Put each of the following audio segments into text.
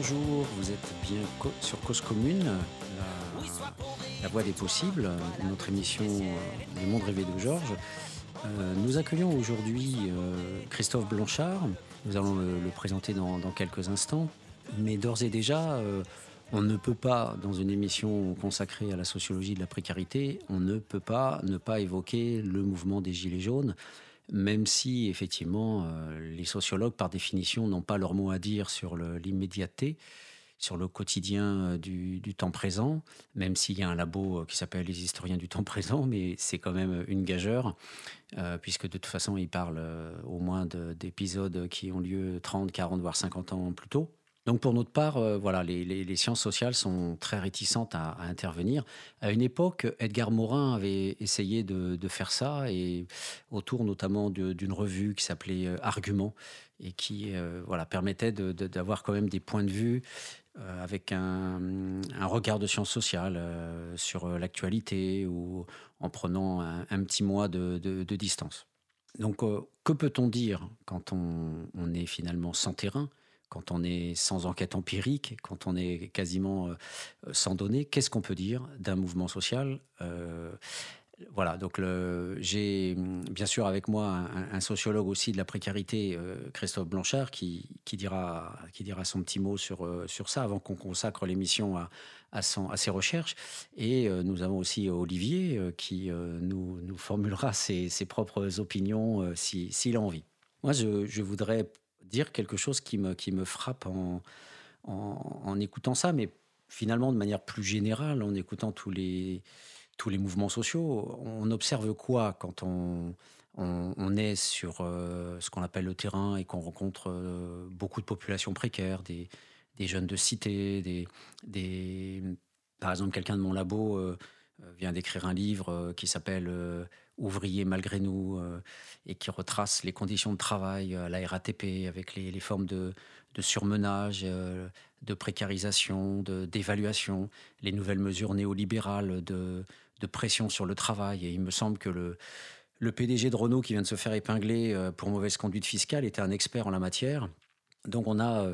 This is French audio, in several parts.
Bonjour, vous êtes bien sur Cause Commune, la, voie des possibles, notre émission Le monde rêvé de Georges. Euh, nous accueillons aujourd'hui euh, Christophe Blanchard. Nous allons le, présenter dans, quelques instants. Mais d'ores et déjà, euh, on ne peut pas, dans une émission consacrée à la sociologie de la précarité, on ne peut pas ne pas évoquer le mouvement des Gilets jaunes même si effectivement euh, les sociologues, par définition, n'ont pas leur mot à dire sur l'immédiateté, sur le quotidien euh, du, temps présent, même s'il y a un labo euh, qui s'appelle les historiens du temps présent, mais c'est quand même une gageure, puisque de toute façon, ils parlent au moins d'épisodes qui ont lieu 30, 40, voire 50 ans plus tôt. Donc pour notre part, euh, voilà, les, sciences sociales sont très réticentes à, intervenir. À une époque, Edgar Morin avait essayé de, faire ça, et autour notamment d'une revue qui s'appelait euh, Argument, et qui euh, voilà, permettait d'avoir quand même des points de vue avec un, regard de sciences sociales sur l'actualité ou en prenant un, petit mois de, distance. Donc que peut-on dire quand on est finalement sans terrain? Quand on est sans enquête empirique, quand on est quasiment euh, sans données, qu'est-ce qu'on peut dire d'un mouvement social euh, voilà, donc j'ai bien sûr avec moi un, sociologue aussi de la précarité, euh, Christophe Blanchard, qui, dira, qui dira son petit mot sur, sur ça avant qu'on consacre l'émission à, à, ses recherches. Et nous avons aussi Olivier qui nous, nous formulera ses, propres opinions s'il si, a envie. Moi, je, je voudrais dire quelque chose qui me, qui me frappe en, en, écoutant ça, mais finalement de manière plus générale, en écoutant tous les, tous les mouvements sociaux. On observe quoi quand on, on, est sur euh, ce qu'on appelle le terrain et qu'on rencontre euh, beaucoup de populations précaires, des, des jeunes de cité, des, des, par exemple quelqu'un de mon labo euh, vient d'écrire un livre qui s'appelle ouvriers malgré nous euh, et qui retrace les conditions de travail à la RATP avec les, formes de, surmenage, euh, de précarisation, d'évaluation, les nouvelles mesures néolibérales de, pression sur le travail. Et il me semble que le, le PDG de Renault qui vient de se faire épingler euh, pour mauvaise conduite fiscale était un expert en la matière. Donc on a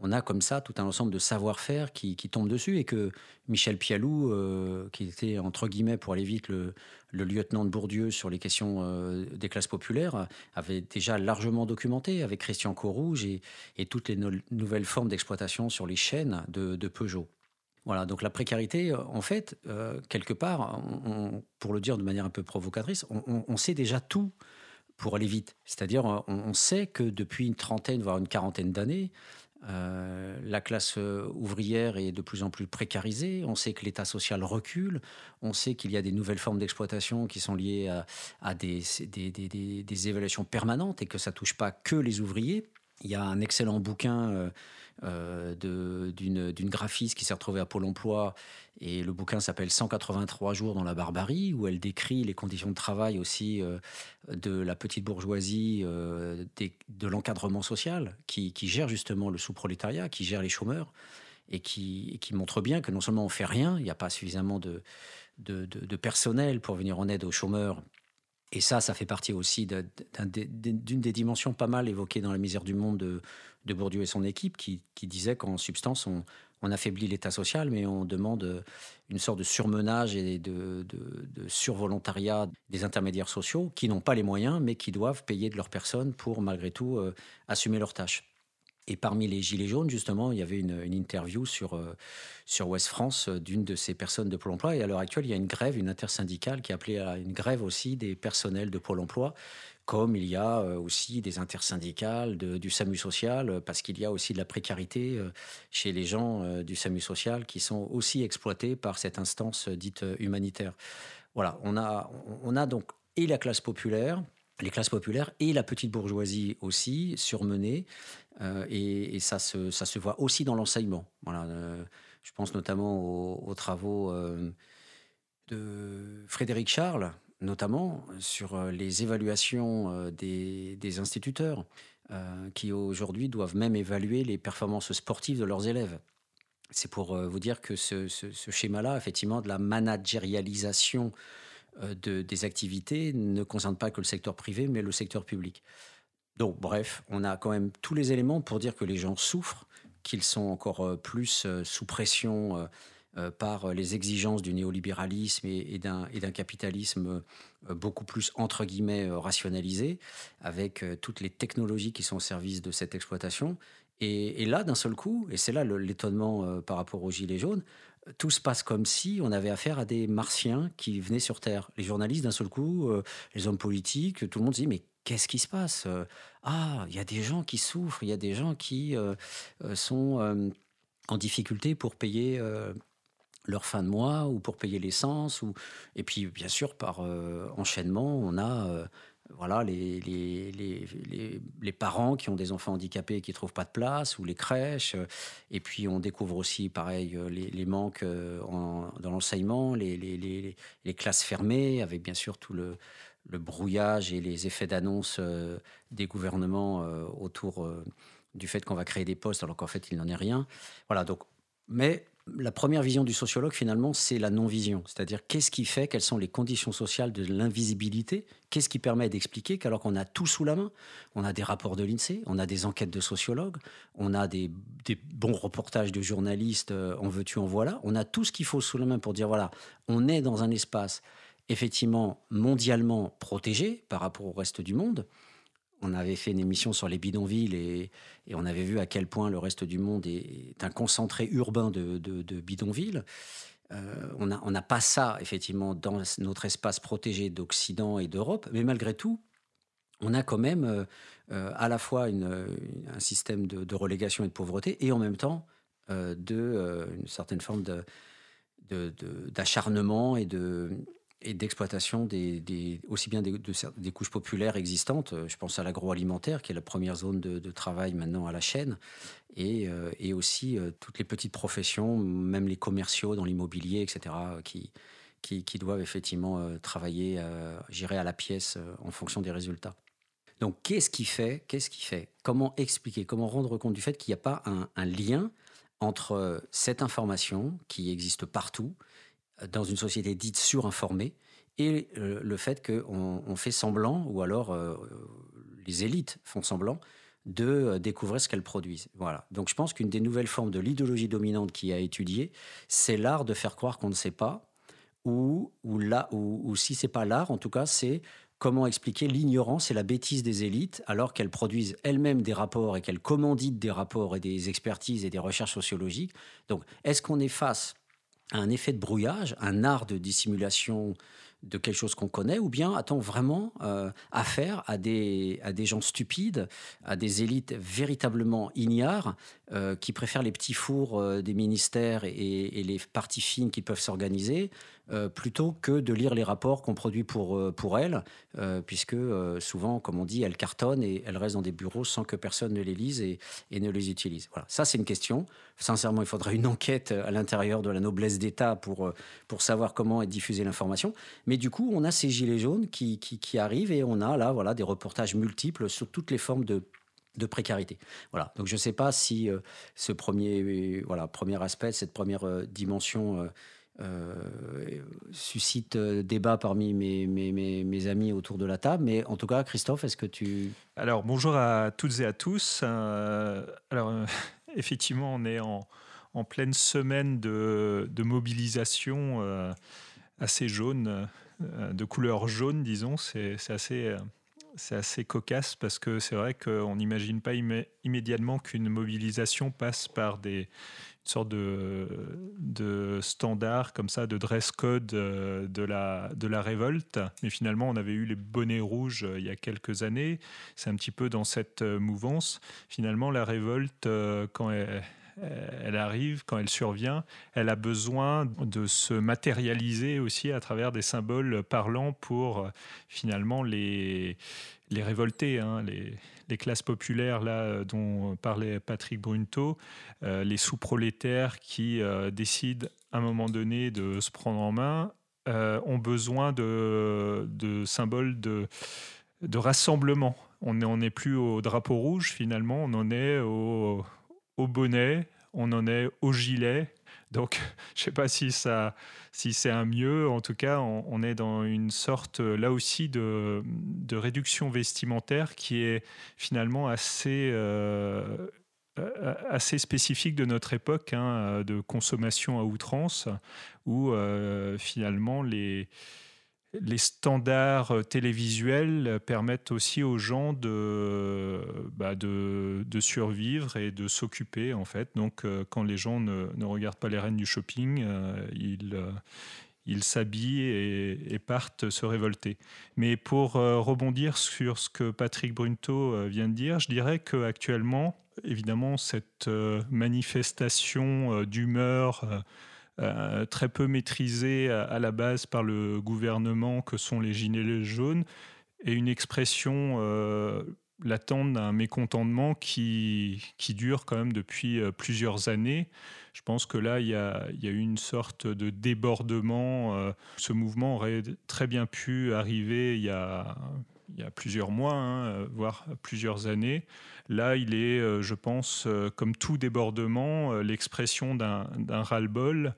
on a comme ça tout un ensemble de savoir-faire qui, tombe dessus et que Michel Pialou, euh, qui était entre guillemets pour aller vite le, lieutenant de Bourdieu sur les questions euh, des classes populaires, avait déjà largement documenté avec Christian Corouge et, toutes les nouvelles formes d'exploitation sur les chaînes de, Peugeot. Voilà, donc la précarité, en fait, euh, quelque part, pour le dire de manière un peu provocatrice, on, sait déjà tout pour aller vite. C'est-à-dire, on, sait que depuis une trentaine, voire une quarantaine d'années, euh, la classe euh, ouvrière est de plus en plus précarisée. On sait que l'État social recule. On sait qu'il y a des nouvelles formes d'exploitation qui sont liées à, des, des, évaluations permanentes et que ça touche pas que les ouvriers. Il y a un excellent bouquin euh, euh, d'une graphiste qui s'est retrouvée à Pôle emploi, et le bouquin s'appelle 183 jours dans la barbarie, où elle décrit les conditions de travail aussi euh, de la petite bourgeoisie, de l'encadrement social, qui, gère justement le sous-prolétariat, qui gère les chômeurs, et qui, qui, montre bien que non seulement on fait rien, il n'y a pas suffisamment de, de, personnel pour venir en aide aux chômeurs. Et ça, ça fait partie aussi d'une des dimensions pas mal évoquées dans La misère du monde de, Bourdieu et son équipe, qui, disait qu'en substance, on, affaiblit l'État social, mais on demande une sorte de surmenage et de, de survolontariat des intermédiaires sociaux qui n'ont pas les moyens, mais qui doivent payer de leur personne pour, malgré tout, euh, assumer leurs tâches. Et parmi les Gilets jaunes, justement, il y avait une, interview sur, euh, sur Ouest France euh, d'une de ces personnes de Pôle emploi. Et à l'heure actuelle, il y a une grève, une intersyndicale qui appelée à une grève aussi des personnels de Pôle emploi, comme il y a euh, aussi des intersyndicales du SAMU social, parce qu'il y a aussi de la précarité chez les gens du SAMU social qui sont aussi exploités par cette instance dite humanitaire. Voilà, on a, on a donc et la classe populaire, les classes populaires et la petite bourgeoisie aussi surmenée. Euh, et, ça, se, voit aussi dans l'enseignement. Voilà, euh, je pense notamment aux, travaux euh, de Frédéric Charles, notamment sur les évaluations des, instituteurs, qui aujourd'hui doivent même évaluer les performances sportives de leurs élèves. C'est pour vous dire que ce, ce, schéma-là, effectivement, de la managérialisation euh, de, des activités ne concerne pas que le secteur privé, mais le secteur public. Donc, bref, on a quand même tous les éléments pour dire que les gens souffrent, qu'ils sont encore plus sous pression par les exigences du néolibéralisme et, d'un capitalisme beaucoup plus, entre guillemets, rationalisé, avec toutes les technologies qui sont au service de cette exploitation. Et, là, d'un seul coup, et c'est là l'étonnement par rapport aux Gilets jaunes, tout se passe comme si on avait affaire à des martiens qui venaient sur Terre. Les journalistes, d'un seul coup, euh, les hommes politiques, tout le monde se dit mais qu'est-ce qui se passe? Euh, Ah, il y a des gens qui souffrent, il y a des gens qui euh, sont en difficulté pour payer leur fin de mois ou pour payer l'essence. Ou... Et puis, bien sûr, par enchaînement, on a voilà, les, les, les, parents qui ont des enfants handicapés et qui ne trouvent pas de place, ou les crèches. Et puis on découvre aussi, pareil, les, manques euh, dans l'enseignement, les, classes fermées, avec bien sûr tout le, brouillage et les effets d'annonce euh, des gouvernements euh, autour du fait qu'on va créer des postes alors qu'en fait il n'en est rien. Voilà, donc, mais la première vision du sociologue, finalement, c'est la non-vision. C'est-à-dire, qu'est-ce qui fait, quelles sont les conditions sociales de l'invisibilité? Qu'est-ce qui permet d'expliquer qu'alors qu'on a tout sous la main, on a des rapports de l'INSEE, on a des enquêtes de sociologues, on a des, bons reportages de journalistes, euh, en veux-tu, en voilà, on a tout ce qu'il faut sous la main pour dire, voilà, on est dans un espace effectivement mondialement protégé par rapport au reste du monde, on avait fait une émission sur les bidonvilles et, on avait vu à quel point le reste du monde est, un concentré urbain de, bidonvilles. Euh, on n'a pas ça, effectivement, dans notre espace protégé d'Occident et d'Europe, mais malgré tout, on a quand même euh, euh, à la fois un système de, relégation et de pauvreté et en même temps de, une certaine forme d'acharnement et de, et d'exploitation des, aussi bien des, couches populaires existantes. Euh, je pense à l'agroalimentaire, qui est la première zone de, travail maintenant à la chaîne, et, euh, aussi euh, toutes les petites professions, même les commerciaux dans l'immobilier, etc., qui, qui, doivent effectivement travailler, gérer à la pièce en fonction des résultats. Donc, qu'est-ce qui fait Qu'est-ce qui fait Comment expliquer Comment rendre compte du fait qu'il n'y a pas un lien entre cette information qui existe partout dans une société dite surinformée et euh, le fait qu'on on fait semblant, ou alors euh, les élites font semblant, de euh, découvrir ce qu'elles produisent. Voilà. Donc je pense qu'une des nouvelles formes de l'idéologie dominante qui a étudié, c'est l'art de faire croire qu'on ne sait pas, ou, ou, là, ou, ou si c'est pas l'art, en tout cas, c'est comment expliquer l'ignorance et la bêtise des élites alors qu'elles produisent elles-mêmes des rapports et qu'elles commanditent des rapports et des expertises et des recherches sociologiques. Donc, est-ce qu'on est face un effet de brouillage, un art de dissimulation de quelque chose qu'on connaît, ou bien a-t-on vraiment euh, affaire à des, à des gens stupides, à des élites véritablement ignares, euh, qui préfèrent les petits fours euh, des ministères et, et, les parties fines qui peuvent s'organiser, euh, plutôt que de lire les rapports qu'on produit pour, euh, pour elles, euh, puisque souvent, comme on dit, elles cartonnent et elles restent dans des bureaux sans que personne ne les lise et, ne les utilise. Voilà, ça c'est une question. Sincèrement, il faudrait une enquête à l'intérieur de la noblesse d'État pour, pour savoir comment est diffusée l'information. Mais du coup, on a ces gilets jaunes qui, qui, qui arrivent et on a là voilà, des reportages multiples sur toutes les formes de de précarité. Voilà. Donc je ne sais pas si ce premier, voilà, premier aspect, cette première dimension euh, suscite euh, débat parmi mes, amis autour de la table. Mais en tout cas, Christophe, est-ce que tu... Alors, bonjour à toutes et à tous. Euh, alors, effectivement, on est en, pleine semaine de, de mobilisation assez jaune, de couleur jaune, disons. C'est assez c'est assez cocasse parce que c'est vrai qu'on n'imagine pas immédiatement qu'une mobilisation passe par des, sorte de, standard comme ça, de dress code euh, de la, de la révolte. Mais finalement, on avait eu les bonnets rouges euh, il y a quelques années. C'est un petit peu dans cette euh, mouvance. Finalement, la révolte, quand elle, elle arrive, quand elle survient, elle a besoin de se matérialiser aussi à travers des symboles parlants pour finalement les, les révoltés, hein, les, classes populaires là, euh, dont parlait Patrick Brunto, euh, les sous-prolétaires qui euh, décident à un moment donné de se prendre en main, ont besoin de, symboles de, rassemblement. On n'est plus au drapeau rouge finalement, on en est au bonnet, on en est au gilet, donc, je ne sais pas si, ça, si c'est un mieux. En tout cas, on, est dans une sorte, là aussi, de, réduction vestimentaire qui est finalement assez, euh, assez spécifique de notre époque, hein, de consommation à outrance, où finalement les, les standards télévisuels permettent aussi aux gens de, bah de, de, survivre et de s'occuper en fait. Donc quand les gens ne, ne, regardent pas les reines du shopping, ils, ils s'habillent et, partent se révolter. Mais pour euh, rebondir sur ce que Patrick Brunto euh, vient de dire, je dirais qu'actuellement, évidemment, cette euh, manifestation d'humeur très peu maîtrisée à, la base par le gouvernement que sont les gilets jaunes est une expression latente d'un mécontentement qui, qui dure quand même depuis plusieurs années. Je pense que là, il y a, eu une sorte de débordement. Euh, ce mouvement aurait très bien pu arriver il y a, plusieurs mois, hein, voire plusieurs années. Là, il est, euh, je pense, euh, comme tout débordement, l'expression d'un ras-le-bol.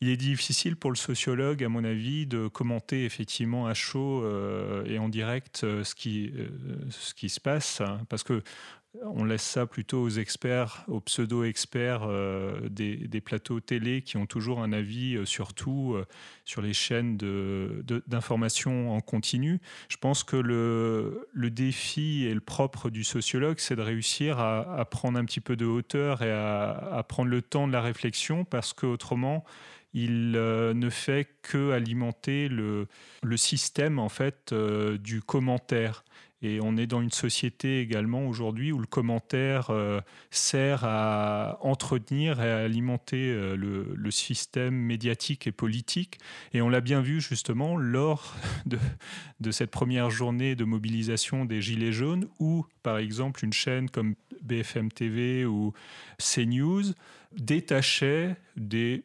Il est difficile pour le sociologue, à mon avis, de commenter effectivement à chaud et en direct ce qui, ce qui se passe, hein, parce que on laisse ça plutôt aux experts, aux pseudo-experts euh, des, plateaux télé qui ont toujours un avis euh, sur tout, euh, sur les chaînes d'information en continu. Je pense que le, défi et le propre du sociologue, c'est de réussir à, prendre un petit peu de hauteur et à, prendre le temps de la réflexion parce qu'autrement, il ne fait que alimenter le, système en fait du commentaire. Et on est dans une société également aujourd'hui où le commentaire euh, sert à entretenir et à alimenter euh, le, système médiatique et politique. Et on l'a bien vu justement lors de, de, cette première journée de mobilisation des Gilets jaunes, où par exemple une chaîne comme BFM TV ou CNews détachait des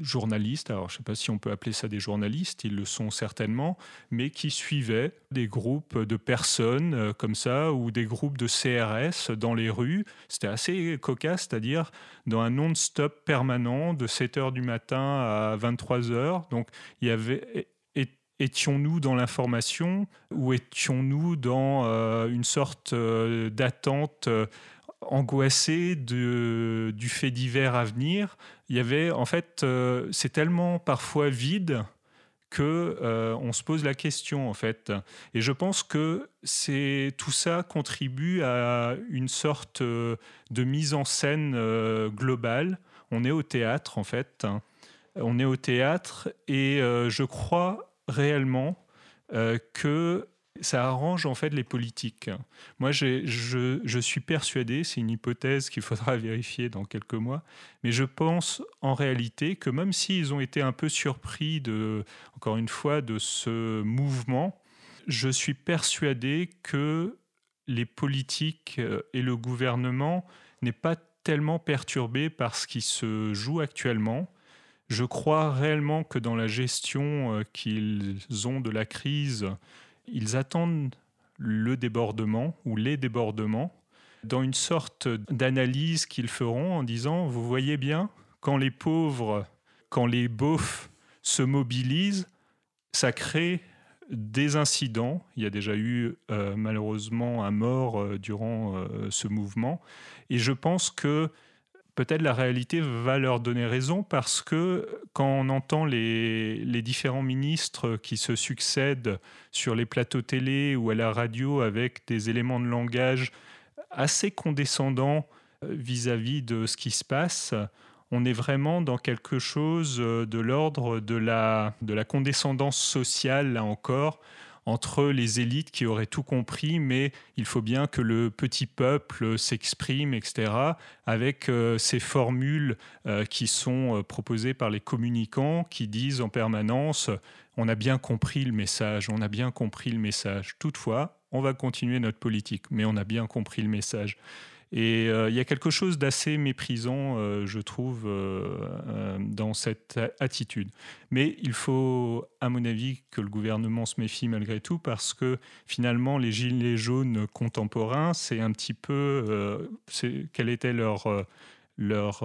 journalistes, alors je ne sais pas si on peut appeler ça des journalistes, ils le sont certainement, mais qui suivaient des groupes de personnes euh, comme ça, ou des groupes de CRS dans les rues. C'était assez cocasse, c'est-à-dire dans un non-stop permanent de 7 h du matin à 23 h. Donc il y avait étions-nous dans l'information ou étions-nous dans euh, une sorte euh, d'attente angoissée de, du fait divers à venir il y avait en fait, euh, c'est tellement parfois vide que euh, on se pose la question en fait. Et je pense que c'est tout ça contribue à une sorte euh, de mise en scène globale. On est au théâtre en fait. On est au théâtre et je crois réellement que ça arrange en fait les politiques. Moi, je, suis persuadé, c'est une hypothèse qu'il faudra vérifier dans quelques mois, mais je pense en réalité que même s'ils ont été un peu surpris de, encore une fois, de ce mouvement, je suis persuadé que les politiques euh, et le gouvernement n'est pas tellement perturbé par ce qui se joue actuellement. Je crois réellement que dans la gestion euh, qu'ils ont de la crise, ils attendent le débordement ou les débordements dans une sorte d'analyse qu'ils feront en disant, vous voyez bien, quand les pauvres, quand les beaufs se mobilisent, ça crée des incidents. Il y a déjà eu euh, malheureusement un mort euh, durant euh, ce mouvement. Et je pense que peut-être la réalité va leur donner raison parce que quand on entend les, différents ministres qui se succèdent sur les plateaux télé ou à la radio avec des éléments de langage assez condescendants euh, vis-à-vis de ce qui se passe, on est vraiment dans quelque chose de l'ordre de la, de la condescendance sociale, là encore, entre les élites qui auraient tout compris, mais il faut bien que le petit peuple s'exprime, etc., avec euh, ces formules euh, qui sont euh, proposées par les communicants qui disent en permanence on a bien compris le message, on a bien compris le message. Toutefois, on va continuer notre politique, mais on a bien compris le message. Et euh, il y a quelque chose d'assez méprisant, euh, je trouve, euh, dans cette attitude. Mais il faut, à mon avis, que le gouvernement se méfie malgré tout, parce que finalement, les gilets jaunes contemporains, c'est un petit peu... quelle était leur leur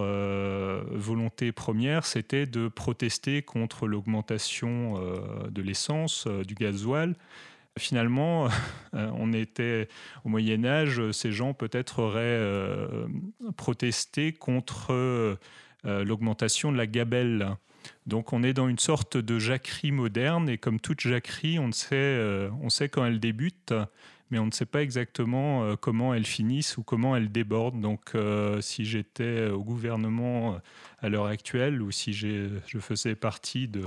volonté première, c'était de protester contre l'augmentation de l'essence, du gasoil, Finalement, on était au Moyen Âge, ces gens peut-être auraient protesté contre l'augmentation de la gabelle. Donc on est dans une sorte de jacquerie moderne et comme toute jacquerie, on sait, on sait quand elle débute mais on ne sait pas exactement euh, comment elles finissent ou comment elles débordent. Donc, euh, si j'étais au gouvernement euh, à l'heure actuelle ou si je faisais partie de,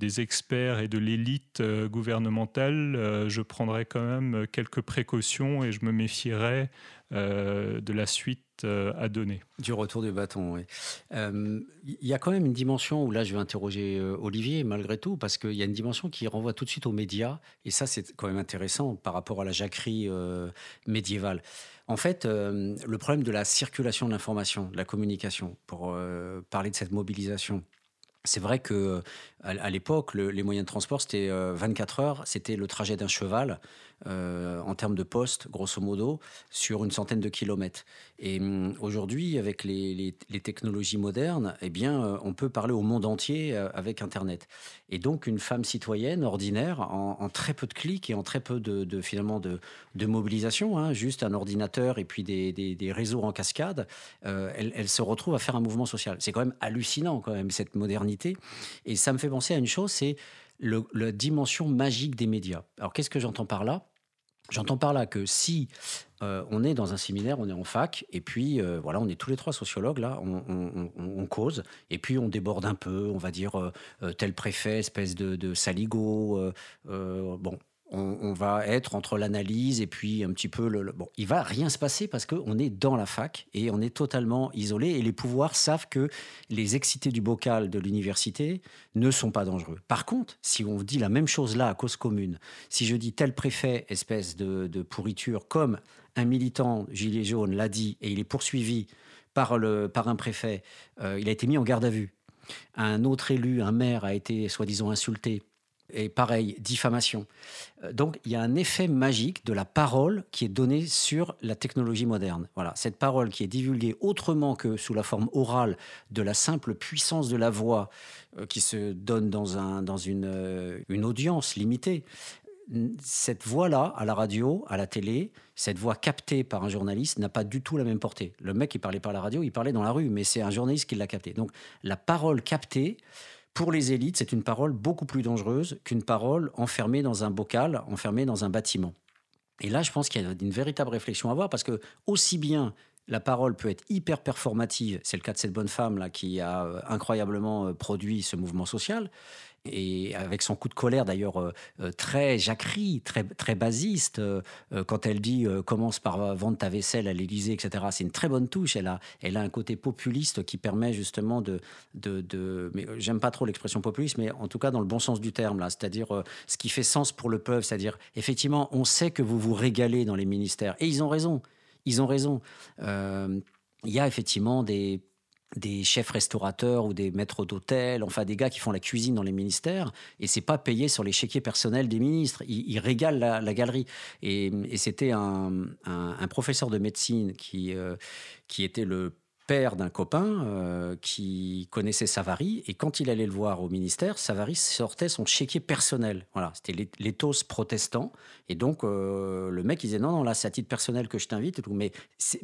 des experts et de l'élite gouvernementale, je prendrais quand même quelques précautions et je me méfierais de la suite euh, à donner. Du retour du bâton. Euh, il y a quand même une dimension où là, je vais interroger euh, Olivier, malgré tout, parce qu'il y a une dimension qui renvoie tout de suite aux médias, et ça, c'est quand même intéressant par rapport à la jacquerie médiévale. En fait, le problème de la circulation de l'information, de la communication, pour parler de cette mobilisation, c'est vrai que à, l'époque, les moyens de transport, c'était 24 heures, c'était le trajet d'un cheval. Euh, en termes de postes, grosso modo, sur une centaine de kilomètres. Et hum, aujourd'hui, avec les, technologies modernes, eh bien, euh, on peut parler au monde entier euh, avec Internet. Et donc, une femme citoyenne ordinaire, en, très peu de clics et en très peu de, finalement de, mobilisation, hein, juste un ordinateur et puis des, réseaux en cascade, elle, se retrouve à faire un mouvement social. C'est quand même hallucinant, quand même, cette modernité. Et ça me fait penser à une chose, c'est la dimension magique des médias. Alors, qu'est-ce que j'entends par là? J'entends par là que si euh, on est dans un séminaire, on est en fac, et puis euh, voilà, on est tous les trois sociologues là, on, cause, et puis on déborde un peu, on va dire euh, tel préfet, espèce de, de saligo, bon, on, va être entre l'analyse et puis un petit peu le, bon il va rien se passer parce qu'on est dans la fac et on est totalement isolé et les pouvoirs savent que les excités du bocal de l'université ne sont pas dangereux. Par contre si on dit la même chose là à cause commune si je dis tel préfet espèce de, pourriture comme un militant gilet jaune l'a dit et il est poursuivi par, le, par un préfet euh, il a été mis en garde à vue. Un autre élu, un maire, a été soi-disant insulté et pareil, diffamation. Euh, donc il y a un effet magique de la parole qui est donnée sur la technologie moderne. Voilà, cette parole qui est divulguée autrement que sous la forme orale de la simple puissance de la voix euh, qui se donne dans, un, dans une, euh, une audience limitée. Cette voix-là, à la radio, à la télé, cette voix captée par un journaliste n'a pas du tout la même portée. Le mec, il parlait par la radio, il parlait dans la rue, mais c'est un journaliste qui l'a capté. Donc la parole captée, pour les élites, c'est une parole beaucoup plus dangereuse qu'une parole enfermée dans un bocal, enfermée dans un bâtiment. Et là, je pense qu'il y a une véritable réflexion à avoir parce que aussi bien la parole peut être hyper performative, c'est le cas de cette bonne femme là qui a euh, incroyablement euh, produit ce mouvement social, et avec son coup de colère d'ailleurs euh, euh, très jacquerie, très, très basiste, euh, quand elle dit commence par vendre ta vaisselle à l'Élysée, etc. C'est une très bonne touche. Elle a, elle a un côté populiste qui permet justement de. mais j'aime pas trop l'expression populiste, mais en tout cas dans le bon sens du terme, là, c'est-à-dire ce qui fait sens pour le peuple, c'est-à-dire effectivement, on sait que vous vous régalez dans les ministères. Et ils ont raison. Ils ont raison. Il y a effectivement des des chefs restaurateurs ou des maîtres d'hôtel, enfin des gars qui font la cuisine dans les ministères, et c'est pas payé sur les chéquiers personnels des ministres. Ils, régalent la, galerie. Et, c'était un, professeur de médecine qui, euh, qui était le père d'un copain euh, qui connaissait Savary, et quand il allait le voir au ministère, Savary sortait son chéquier personnel. Voilà, c'était l'éthos protestant, et donc euh, le mec il disait non, non, là c'est à titre personnel que je t'invite,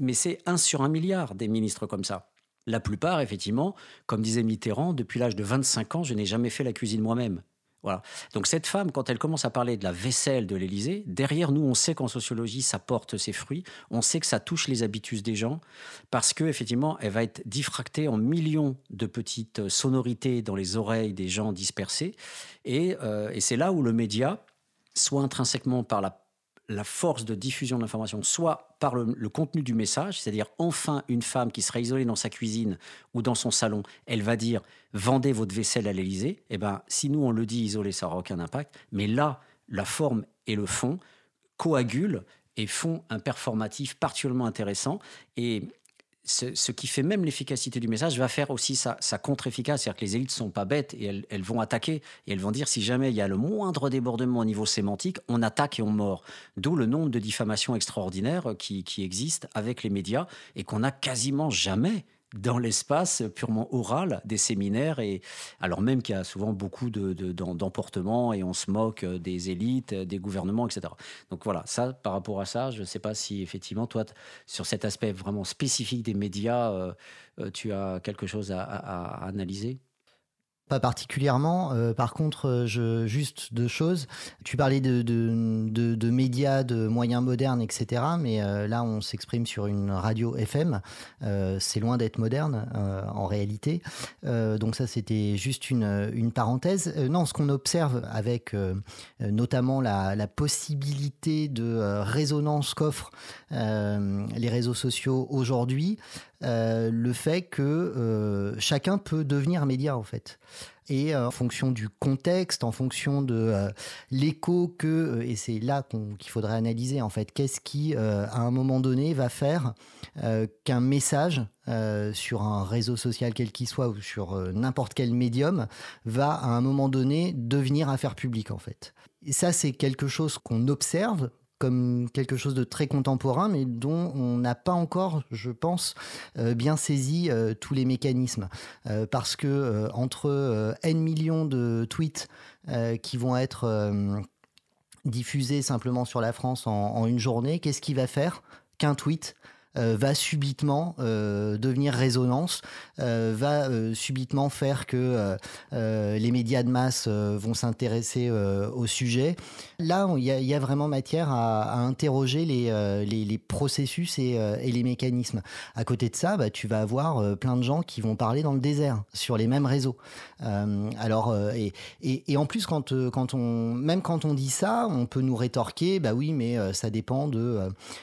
mais c'est un sur un milliard des ministres comme ça. La plupart, effectivement, comme disait Mitterrand, depuis l'âge de 25 ans, je n'ai jamais fait la cuisine moi-même. Voilà. Donc cette femme, quand elle commence à parler de la vaisselle de l'Élysée, derrière nous, on sait qu'en sociologie, ça porte ses fruits. On sait que ça touche les habitus des gens parce que effectivement, elle va être diffractée en millions de petites sonorités dans les oreilles des gens dispersés. Et, euh, et c'est là où le média, soit intrinsèquement par la la force de diffusion de l'information, soit par le, contenu du message, c'est-à-dire enfin une femme qui sera isolée dans sa cuisine ou dans son salon, elle va dire vendez votre vaisselle à l'Élysée. Eh ben, si nous on le dit isolé, ça n'aura aucun impact. Mais là, la forme et le fond coagulent et font un performatif particulièrement intéressant. Et ce, qui fait même l'efficacité du message va faire aussi sa, contre-efficace. C'est-à-dire que les élites sont pas bêtes et elles, vont attaquer et elles vont dire si jamais il y a le moindre débordement au niveau sémantique, on attaque et on mord. D'où le nombre de diffamations extraordinaires qui, existent avec les médias et qu'on n'a quasiment jamais dans l'espace purement oral des séminaires, et alors même qu'il y a souvent beaucoup d'emportements de, et on se moque des élites, des gouvernements, etc. Donc voilà, ça, par rapport à ça, je ne sais pas si effectivement, toi, sur cet aspect vraiment spécifique des médias, euh, euh, tu as quelque chose à analyser? Pas particulièrement. Euh, par contre, euh, juste deux choses. Tu parlais de, de, de, médias, de moyens modernes, etc. Mais euh, là, on s'exprime sur une radio FM. c'est loin d'être moderne en réalité. donc ça, c'était juste une, une parenthèse. non, ce qu'on observe avec notamment la, la, possibilité de résonance qu'offrent les réseaux sociaux aujourd'hui, le fait que euh, chacun peut devenir média en fait. Et euh, en fonction du contexte, en fonction de l'écho que, et c'est là qu'il faudrait analyser en fait, qu'est-ce qui à un moment donné va faire qu'un message sur un réseau social quel qu'il soit ou sur n'importe quel médium va à un moment donné devenir affaire publique en fait. Et ça c'est quelque chose qu'on observe comme quelque chose de très contemporain, mais dont on n'a pas encore, je pense, euh, bien saisi euh, tous les mécanismes. Euh, parce que entre N millions de tweets qui vont être diffusés simplement sur la France en une journée, qu'est-ce qui va faire qu'un tweet va subitement euh, devenir résonance, euh, va subitement faire que les médias de masse vont s'intéresser au sujet. Là, il y, a vraiment matière à, interroger les, processus et, les mécanismes. À côté de ça, bah, tu vas avoir plein de gens qui vont parler dans le désert sur les mêmes réseaux. alors, et, en plus, quand, même quand on dit ça, on peut nous rétorquer, bah oui, mais ça dépend de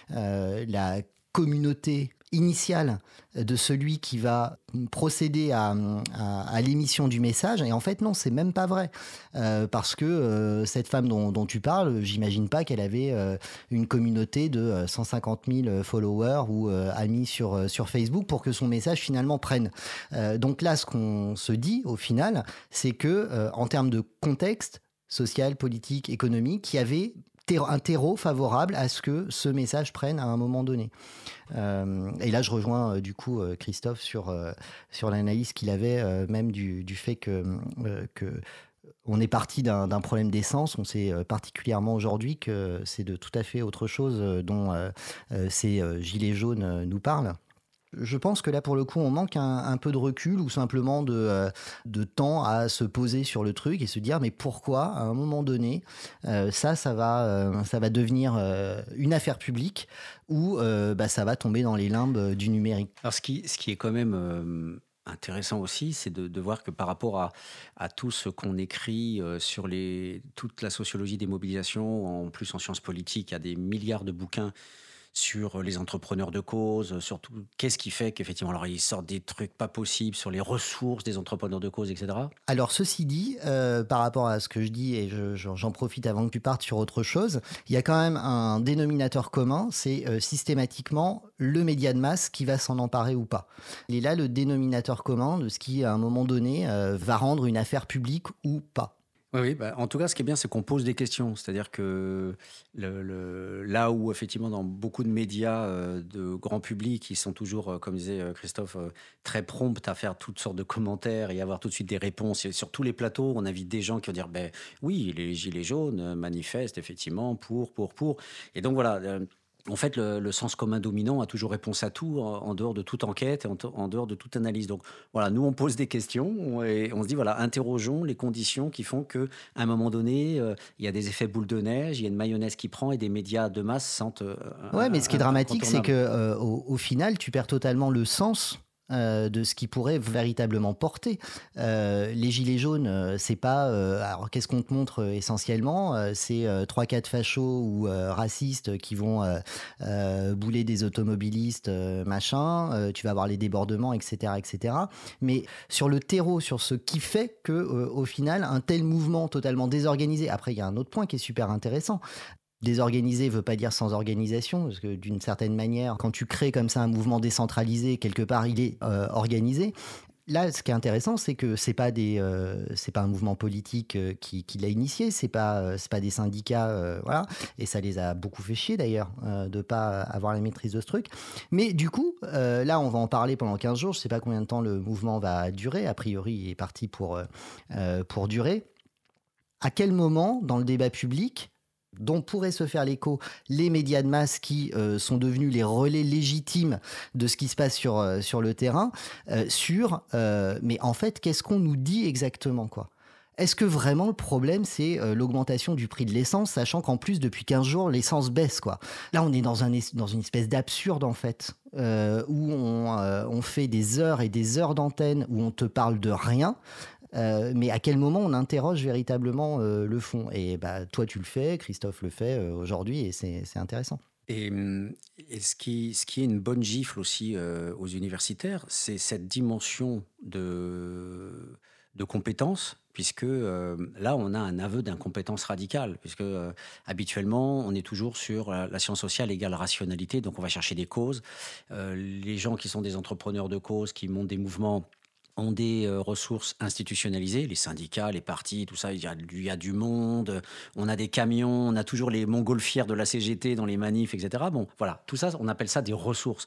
la communauté initiale de celui qui va procéder à, l'émission du message. Et en fait, non, c'est même pas vrai. Euh, parce que euh, cette femme dont, tu parles, j'imagine pas qu'elle avait euh, une communauté de 150 000 followers ou amis sur, sur Facebook pour que son message finalement prenne. donc là, ce qu'on se dit au final, c'est que en termes de contexte, social, politique, économique, il y avait un terreau favorable à ce que ce message prenne à un moment donné. Euh, et là, je rejoins euh, du coup euh, Christophe sur, l'analyse qu'il avait même du, du, fait que, que on est parti d'un problème d'essence. On sait particulièrement aujourd'hui que c'est de tout à fait autre chose dont ces gilets jaunes nous parlent. Je pense que là, pour le coup, on manque un, peu de recul ou simplement de, de, temps à se poser sur le truc et se dire mais pourquoi, à un moment donné, ça, ça va, ça va devenir une affaire publique ou bah, ça va tomber dans les limbes du numérique? Alors, ce qui, ce qui est quand même intéressant aussi, c'est de, voir que par rapport à, à tout ce qu'on écrit sur les, toute la sociologie des mobilisations, en plus en sciences politiques, il y a des milliards de bouquins sur les entrepreneurs de cause, sur tout, qu'est-ce qui fait qu'effectivement, alors ils sortent des trucs pas possibles sur les ressources des entrepreneurs de cause, etc. Alors ceci dit, euh, par rapport à ce que je dis, et j'en profite avant que tu partes sur autre chose, il y a quand même un dénominateur commun, c'est euh, systématiquement le média de masse qui va s'en emparer ou pas. Il est là le dénominateur commun de ce qui, à un moment donné, euh, va rendre une affaire publique ou pas. Oui, bah, en tout cas, ce qui est bien, c'est qu'on pose des questions. C'est-à-dire que là où, effectivement, dans beaucoup de médias euh, de grand public, ils sont toujours, euh, comme disait euh, Christophe, très prompts à faire toutes sortes de commentaires et avoir tout de suite des réponses. Et sur tous les plateaux, on invite des gens qui vont dire ben, oui, les Gilets jaunes manifestent effectivement pour, pour, pour. Et donc voilà en fait, le, sens commun dominant a toujours réponse à tout, en, dehors de toute enquête et en, dehors de toute analyse. Donc voilà, nous on pose des questions et on se dit voilà, interrogeons les conditions qui font que à un moment donné, euh, il y a des effets boule de neige, il y a une mayonnaise qui prend et des médias de masse sentent. Euh, ouais, mais ce qui est dramatique, c'est que euh, au, final, tu perds totalement le sens euh, de ce qui pourrait véritablement porter. Euh, les gilets jaunes, euh, c'est pas. alors, qu'est-ce qu'on te montre essentiellement C'est trois, quatre fachos ou racistes qui vont bouler des automobilistes, machin. tu vas avoir les débordements, etc., etc. Mais sur le terreau, sur ce qui fait que, au final, un tel mouvement totalement désorganisé. Après, il y a un autre point qui est super intéressant. Désorganisé veut pas dire sans organisation, parce que d'une certaine manière, quand tu crées comme ça un mouvement décentralisé, quelque part, il est euh, organisé. là, ce qui est intéressant, c'est que c'est pas c'est pas un mouvement politique qui, qui l'a initié, c'est pas, pas des syndicats, voilà, et ça les a beaucoup fait chier d'ailleurs de pas avoir la maîtrise de ce truc. Mais du coup, là, on va en parler pendant 15 jours. Je sais pas combien de temps le mouvement va durer. A priori, il est parti pour pour durer. À quel moment dans le débat public dont pourraient se faire l'écho les médias de masse qui euh, sont devenus les relais légitimes de ce qui se passe sur, euh, sur le terrain, euh, sur mais en fait, qu'est-ce qu'on nous dit exactement quoi? Est-ce que vraiment le problème, c'est l'augmentation du prix de l'essence, sachant qu'en plus, depuis 15 jours, l'essence baisse quoi? Là, on est dans, un, dans une espèce d'absurde, en fait, où on, on, fait des heures et des heures d'antenne, où on te parle de rien, euh, mais à quel moment on interroge véritablement euh, le fond? Et bah, toi, tu le fais, Christophe le fait euh, aujourd'hui, et c'est intéressant. Et, ce, qui, ce, qui, est une bonne gifle aussi aux universitaires, c'est cette dimension de, de compétence, puisque là, on a un aveu d'incompétence radicale, puisque habituellement, on est toujours sur la, science sociale égale rationalité, donc on va chercher des causes. les gens qui sont des entrepreneurs de causes, qui montent des mouvements, ont des euh, ressources institutionnalisées, les syndicats, les partis, tout ça, il y, a, du monde, on a des camions, on a toujours les montgolfières de la CGT dans les manifs, etc. Bon, voilà, tout ça, on appelle ça des ressources.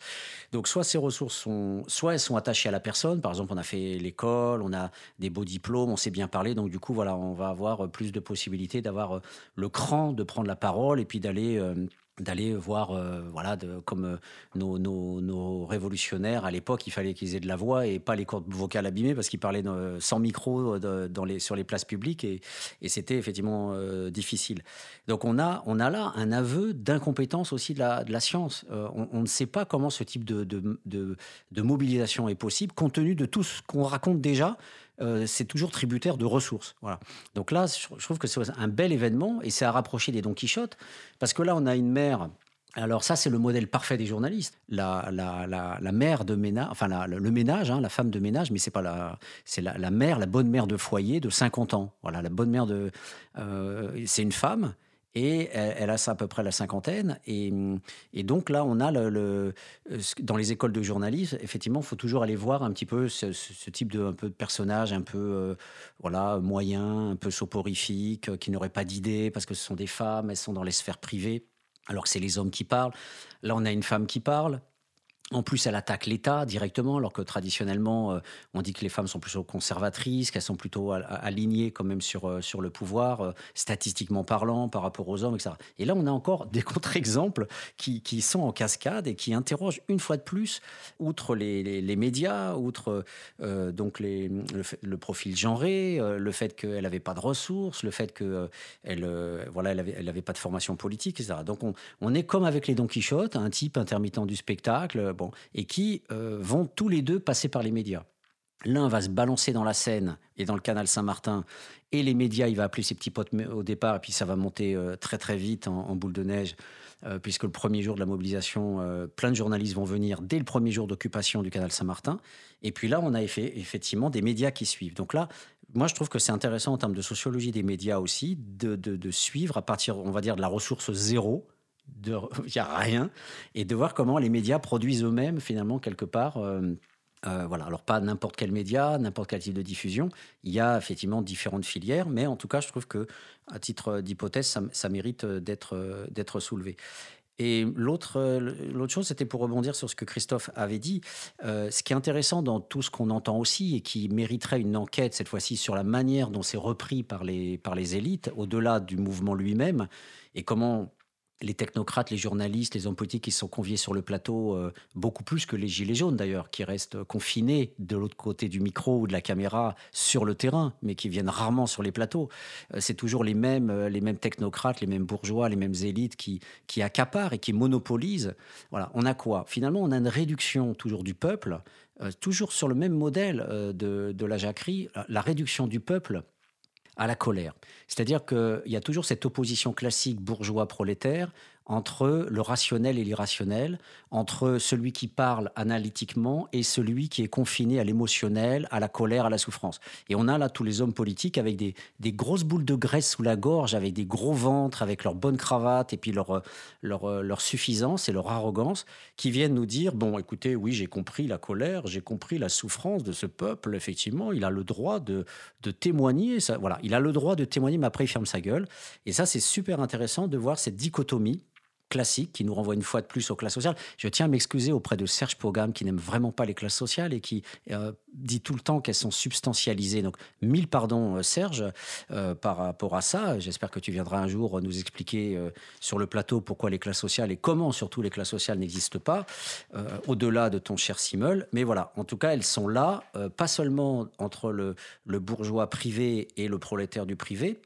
Donc, soit ces ressources sont, soit elles sont attachées à la personne, par exemple, on a fait l'école, on a des beaux diplômes, on sait bien parler, donc du coup, voilà, on va avoir plus de possibilités d'avoir euh, le cran de prendre la parole et puis d'aller... Euh, d'aller voir, euh, voilà, comme euh, nos, nos, révolutionnaires à l'époque, il fallait qu'ils aient de la voix et pas les cordes vocales abîmées parce qu'ils parlaient sans micro dans les, sur les places publiques et, et c'était effectivement euh, difficile. Donc on a, on a là un aveu d'incompétence aussi de la, la science. On, on, ne sait pas comment ce type de mobilisation est possible compte tenu de tout ce qu'on raconte déjà euh, c'est toujours tributaire de ressources. Voilà. Donc là, je trouve que c'est un bel événement et c'est à rapprocher des Don Quichotte, parce que là, on a une mère. Alors ça, c'est le modèle parfait des journalistes. La, la, la, mère de ménage, enfin le ménage, hein, la femme de ménage, mais c'est pas la, c'est la, mère, la bonne mère de foyer de 50 ans. Voilà, la bonne mère de, euh, c'est une femme et elle, a ça à peu près la cinquantaine. Et, donc là, on a le, dans les écoles de journalisme, effectivement, il faut toujours aller voir un petit peu ce, type de, un peu de personnage, un peu euh, voilà, moyen, un peu soporifique, euh, qui n'aurait pas d'idées parce que ce sont des femmes, elles sont dans les sphères privées, alors que c'est les hommes qui parlent. Là, on a une femme qui parle. En plus, elle attaque l'État directement, alors que traditionnellement, euh, on dit que les femmes sont plutôt conservatrices, qu'elles sont plutôt alignées quand même sur, euh, sur le pouvoir, euh, statistiquement parlant, par rapport aux hommes, etc. Et là, on a encore des contre-exemples qui, qui, sont en cascade et qui interrogent une fois de plus, outre les, les, médias, outre donc le, profil genré, le fait qu'elle n'avait pas de ressources, le fait qu'elle elle, voilà, elle n'avait elle avait pas de formation politique, etc. Donc on, on est comme avec les Don Quichotte, un type intermittent du spectacle et qui euh, vont tous les deux passer par les médias. L'un va se balancer dans la Seine et dans le canal Saint-Martin, et les médias, il va appeler ses petits potes au départ, et puis ça va monter euh, très très vite en, boule de neige, euh, puisque le premier jour de la mobilisation, plein de journalistes vont venir dès le premier jour d'occupation du canal Saint-Martin. Et puis là, on a effectivement des médias qui suivent. Donc là, moi, je trouve que c'est intéressant en termes de sociologie des médias aussi, de suivre à partir, on va dire, de la ressource zéro, il n'y a rien, et de voir comment les médias produisent eux-mêmes, finalement, quelque part. Euh, euh, voilà, alors pas n'importe quel média, n'importe quel type de diffusion. Il y a effectivement différentes filières, mais en tout cas, je trouve que, à titre d'hypothèse, ça, mérite d'être d'être soulevé. Et l'autre l'autre chose, c'était pour rebondir sur ce que Christophe avait dit. Euh, ce qui est intéressant dans tout ce qu'on entend aussi et qui mériterait une enquête cette fois-ci sur la manière dont c'est repris par les par les élites, au-delà du mouvement lui-même, et comment les technocrates, les journalistes, les hommes politiques qui sont conviés sur le plateau, euh, beaucoup plus que les gilets jaunes d'ailleurs, qui restent confinés de l'autre côté du micro ou de la caméra sur le terrain, mais qui viennent rarement sur les plateaux. Euh, c'est toujours les mêmes, euh, les mêmes technocrates, les mêmes bourgeois, les mêmes élites qui, qui accaparent et qui monopolisent. Voilà, on a quoi? Finalement, on a une réduction toujours du peuple, toujours sur le même modèle de, de la jacquerie, la réduction du peuple à la colère. C'est-à-dire qu'il y a toujours cette opposition classique bourgeois-prolétaire entre le rationnel et l'irrationnel, entre celui qui parle analytiquement et celui qui est confiné à l'émotionnel, à la colère, à la souffrance. Et on a là tous les hommes politiques avec des, grosses boules de graisse sous la gorge, avec des gros ventres, avec leur bonne cravate et puis leur, leur, leur suffisance et leur arrogance, qui viennent nous dire, bon, écoutez, oui, j'ai compris la colère, j'ai compris la souffrance de ce peuple, effectivement, il a le droit de, témoigner, voilà, il a le droit de témoigner, mais après il ferme sa gueule. Et ça, c'est super intéressant de voir cette dichotomie classique qui nous renvoie une fois de plus aux classes sociales. Je tiens à m'excuser auprès de Serge Pogam qui n'aime vraiment pas les classes sociales et qui euh, dit tout le temps qu'elles sont substantialisées. Donc mille pardons euh, Serge euh, par rapport à ça. J'espère que tu viendras un jour nous expliquer sur le plateau pourquoi les classes sociales et comment surtout les classes sociales n'existent pas au-delà de ton cher Simmel. Mais voilà, en tout cas elles sont là, pas seulement entre le, le bourgeois privé et le prolétaire du privé,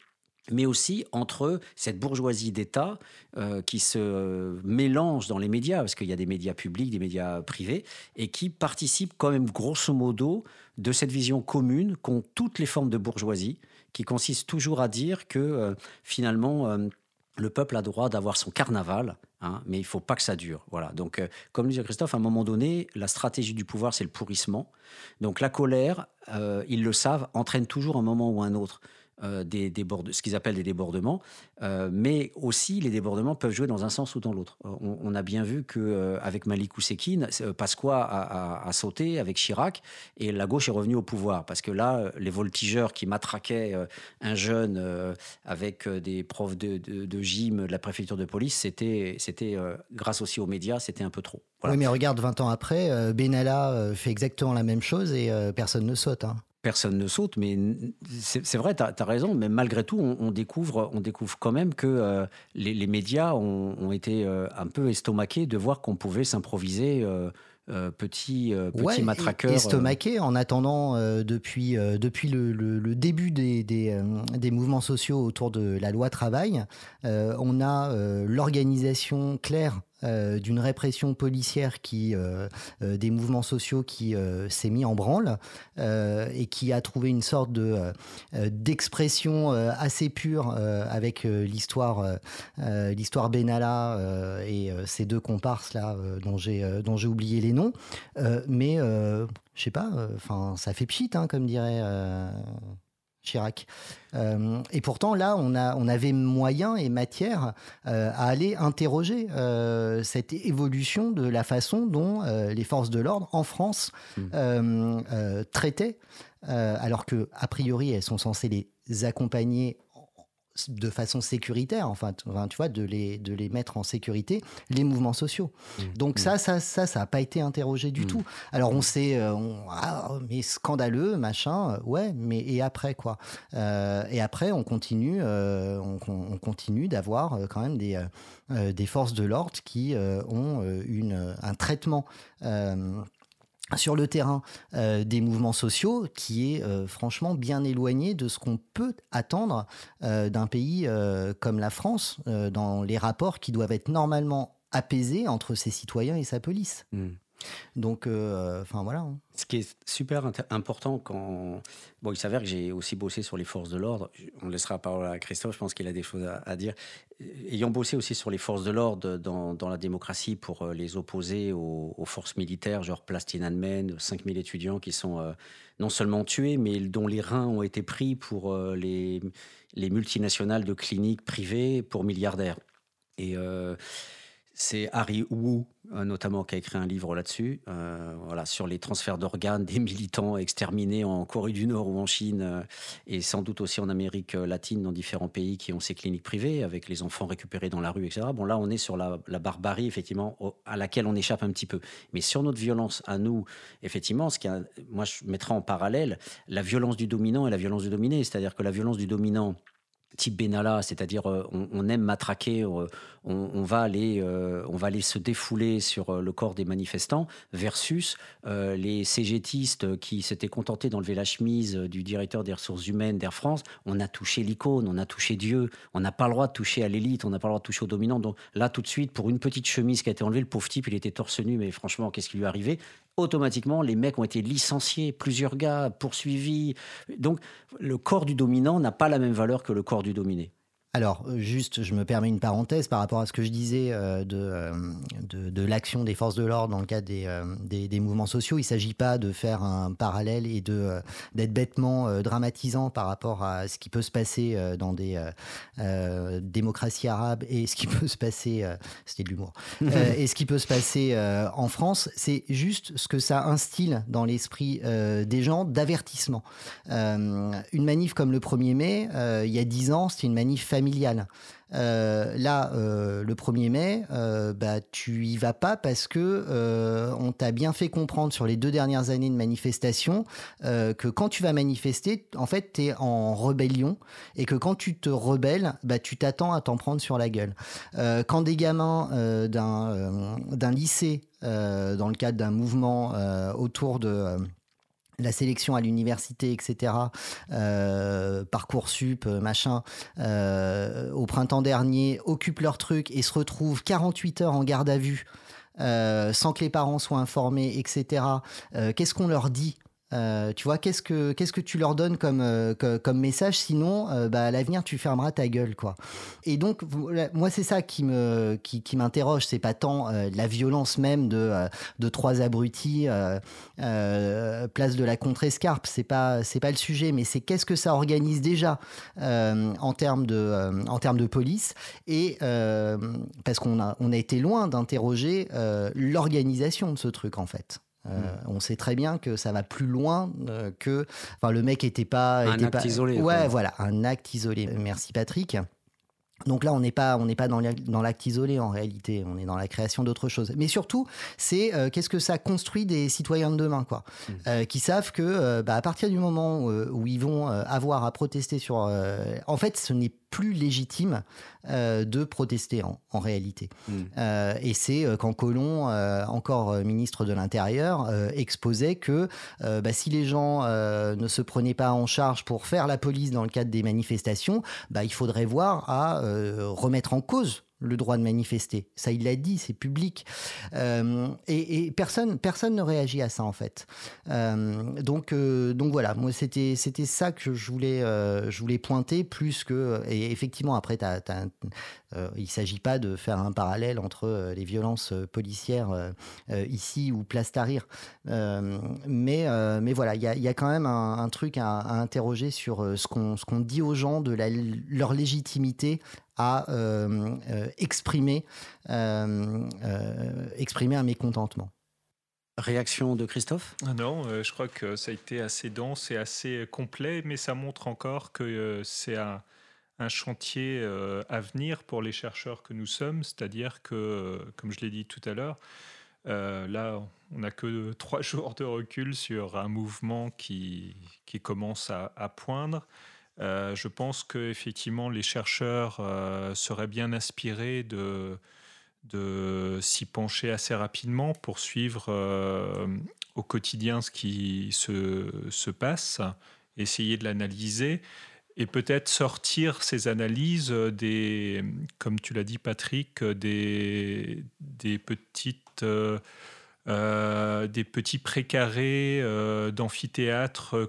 mais aussi entre cette bourgeoisie d'État euh, qui se mélange dans les médias, parce qu'il y a des médias publics, des médias privés, et qui participe quand même grosso modo de cette vision commune qu'ont toutes les formes de bourgeoisie, qui consiste toujours à dire que euh, finalement euh, le peuple a droit d'avoir son carnaval, hein, mais il faut pas que ça dure. Voilà. Donc, comme le disait Christophe, à un moment donné, la stratégie du pouvoir, c'est le pourrissement. Donc, la colère, ils le savent, entraîne toujours un moment ou un autre euh, des ce qu'ils appellent des débordements, euh, mais aussi les débordements peuvent jouer dans un sens ou dans l'autre. Euh, on, a bien vu que avec Malik Oussekine, Pasqua a, sauté avec Chirac et la gauche est revenue au pouvoir parce que là, les voltigeurs qui matraquaient un jeune avec des profs de, gym de la préfecture de police, c'était c'était grâce aussi aux médias, c'était un peu trop. Oui, mais regarde, 20 ans après, Benalla fait exactement la même chose et personne ne saute. Hein personne ne saute, mais c'est vrai, tu as, raison, mais malgré tout, on, découvre, on découvre quand même que euh, les, médias ont, été euh, un peu estomaqués de voir qu'on pouvait s'improviser. Euh, petit, petit matraqueur. Estomaqué en attendant depuis, depuis le, début des, des, des, mouvements sociaux autour de la loi travail, on a l'organisation claire euh, d'une répression policière qui, euh, euh, des mouvements sociaux qui s'est mis en branle et qui a trouvé une sorte de d'expression assez pure avec l'histoire l'histoire Benalla et ces deux comparses là dont j'ai dont j'ai oublié les noms, mais je sais pas, enfin ça fait pchit hein, comme dirait Chirac. Euh, et pourtant, là, on, a, on avait moyen et matière euh, à aller interroger euh, cette évolution de la façon dont les forces de l'ordre en France mmh. traitaient, alors que a priori, elles sont censées les accompagner de façon sécuritaire, enfin, tu vois, de les, de les mettre en sécurité, les mouvements sociaux. Mmh. Donc mmh. ça, ça, ça, ça n'a pas été interrogé du mmh. tout. Alors on sait, euh, ah, mais scandaleux, machin, euh, ouais, mais et après quoi? Euh, Et après, on continue, on, on, continue d'avoir quand même des, des forces de l'ordre qui ont une, un traitement sur le terrain euh, des mouvements sociaux qui est euh, franchement bien éloigné de ce qu'on peut attendre euh, d'un pays comme la France dans les rapports qui doivent être normalement apaisés entre ses citoyens et sa police. Mmh. Donc, euh, enfin voilà. Hein. Ce qui est super important quand. Bon, il s'avère que j'ai aussi bossé sur les forces de l'ordre. On laissera la parole à Christophe, je pense qu'il a des choses à, dire. Ayant bossé aussi sur les forces de l'ordre dans, dans, la démocratie pour euh, les opposer aux, forces militaires, genre place Tiananmen, 5000 étudiants qui sont euh, non seulement tués, mais dont les reins ont été pris pour les, les multinationales de cliniques privées pour milliardaires. Et c'est Harry Wu, euh, notamment, qui a écrit un livre là-dessus, euh, voilà, sur les transferts d'organes des militants exterminés en Corée du Nord ou en Chine, euh, et sans doute aussi en Amérique latine, dans différents pays qui ont ces cliniques privées, avec les enfants récupérés dans la rue, etc. Bon, là, on est sur la, barbarie, effectivement, à laquelle on échappe un petit peu. Mais sur notre violence à nous, effectivement, ce qui moi, je mettrais en parallèle la violence du dominant et la violence du dominé. C'est-à-dire que la violence du dominant, type Benalla, c'est-à-dire euh, on, aime matraquer, euh, on, va aller, euh, on va aller se défouler sur le corps des manifestants, versus les CGTistes qui s'étaient contentés d'enlever la chemise du directeur des ressources humaines d'Air France. On a touché l'icône, on a touché Dieu, on n'a pas le droit de toucher à l'élite, on n'a pas le droit de toucher aux dominants. Donc là, tout de suite, pour une petite chemise qui a été enlevée, le pauvre type, il était torse nu, mais franchement, qu'est-ce qui lui est arrivé? Automatiquement, les mecs ont été licenciés, plusieurs gars poursuivis. Donc, le corps du dominant n'a pas la même valeur que le corps du dominé. Alors, euh, juste, je me permets une parenthèse par rapport à ce que je disais euh, euh, de, de, l'action des forces de l'ordre dans le cadre des, des, mouvements sociaux. Il ne s'agit pas de faire un parallèle et de, d'être bêtement dramatisant par rapport à ce qui peut se passer dans des démocraties arabes et ce qui peut se passer, c'était de l'humour, et ce qui peut se passer en France. C'est juste ce que ça instille dans l'esprit des gens d'avertissement. une manif comme le 1er mai, il y a 10 ans, c'était une manif familiale familiale. Euh, là, euh, le 1er mai, euh, bah, tu y vas pas parce que on t'a bien fait comprendre sur les deux dernières années de manifestation que quand tu vas manifester, en fait, tu es en rébellion et que quand tu te rebelles, bah, tu t'attends à t'en prendre sur la gueule. quand des gamins d'un lycée, dans le cadre d'un mouvement autour de la sélection à l'université, etc., euh, Parcoursup, euh, machin, euh, au printemps dernier, occupent leur truc et se retrouvent 48 heures en garde à vue, sans que les parents soient informés, etc., qu'est-ce qu'on leur dit? Euh, tu vois, qu'est-ce que qu'est-ce que tu leur donnes comme euh, comme message? Sinon, euh, bah, à l'avenir, tu fermeras ta gueule, quoi. Et donc, moi, c'est ça qui me qui, qui m'interroge. C'est pas tant la violence même de de trois abrutis place de la contre-escarpe. C'est pas c'est pas le sujet, mais c'est qu'est-ce que ça organise déjà en termes de en termes de police? Et parce qu'on a on a été loin d'interroger l'organisation de ce truc en fait. Euh. On sait très bien que ça va plus loin euh, que. Enfin, le mec était pas. Un acte isolé. Ouais, voilà, un acte isolé. Merci Patrick. Donc là, on n'est pas, on n'est pas dans l'acte isolé en réalité, on est dans la création d'autre chose. Mais surtout, c'est euh, qu'est-ce que ça construit des citoyens de demain, quoi, mm. qui savent que bah, à partir du moment où ils vont avoir à protester sur, en fait, ce n'est plus légitime euh, de protester en, réalité. Hmm. Euh, et c'est euh, quand Colomb, encore ministre de l'Intérieur, exposait que bah, si les gens ne se prenaient pas en charge pour faire la police dans le cadre des manifestations, bah, il faudrait voir à remettre en cause le droit de manifester. Ça, il l'a dit, c'est public. Euh, et, personne, personne ne réagit à ça, en fait. Euh, donc, euh, donc voilà, moi, c'était, ça que je voulais, je voulais pointer, plus que. Et effectivement, après, il ne s'agit pas de faire un parallèle entre les violences policières ici ou Place Tahrir. mais, mais voilà, il y a, y a, quand même un, truc à, interroger sur ce qu'on, ce qu'on dit aux gens de leur légitimité à euh, euh, exprimer, euh, exprimer un mécontentement. Réaction de Christophe? Ah Non, je crois que ça a été assez dense et assez complet, mais ça montre encore que c'est un, chantier à venir pour les chercheurs que nous sommes, c'est-à-dire que, comme je l'ai dit tout à l'heure, là, on n'a que trois jours de recul sur un mouvement qui, qui commence à, poindre. Euh, je pense qu'effectivement, les chercheurs euh, seraient bien inspirés de, de s'y pencher assez rapidement pour suivre euh, au quotidien ce qui se, se passe, essayer de l'analyser et peut-être sortir ces analyses des, comme tu l'as dit Patrick, des, des petites... Euh, des petits précarés euh, d'amphithéâtre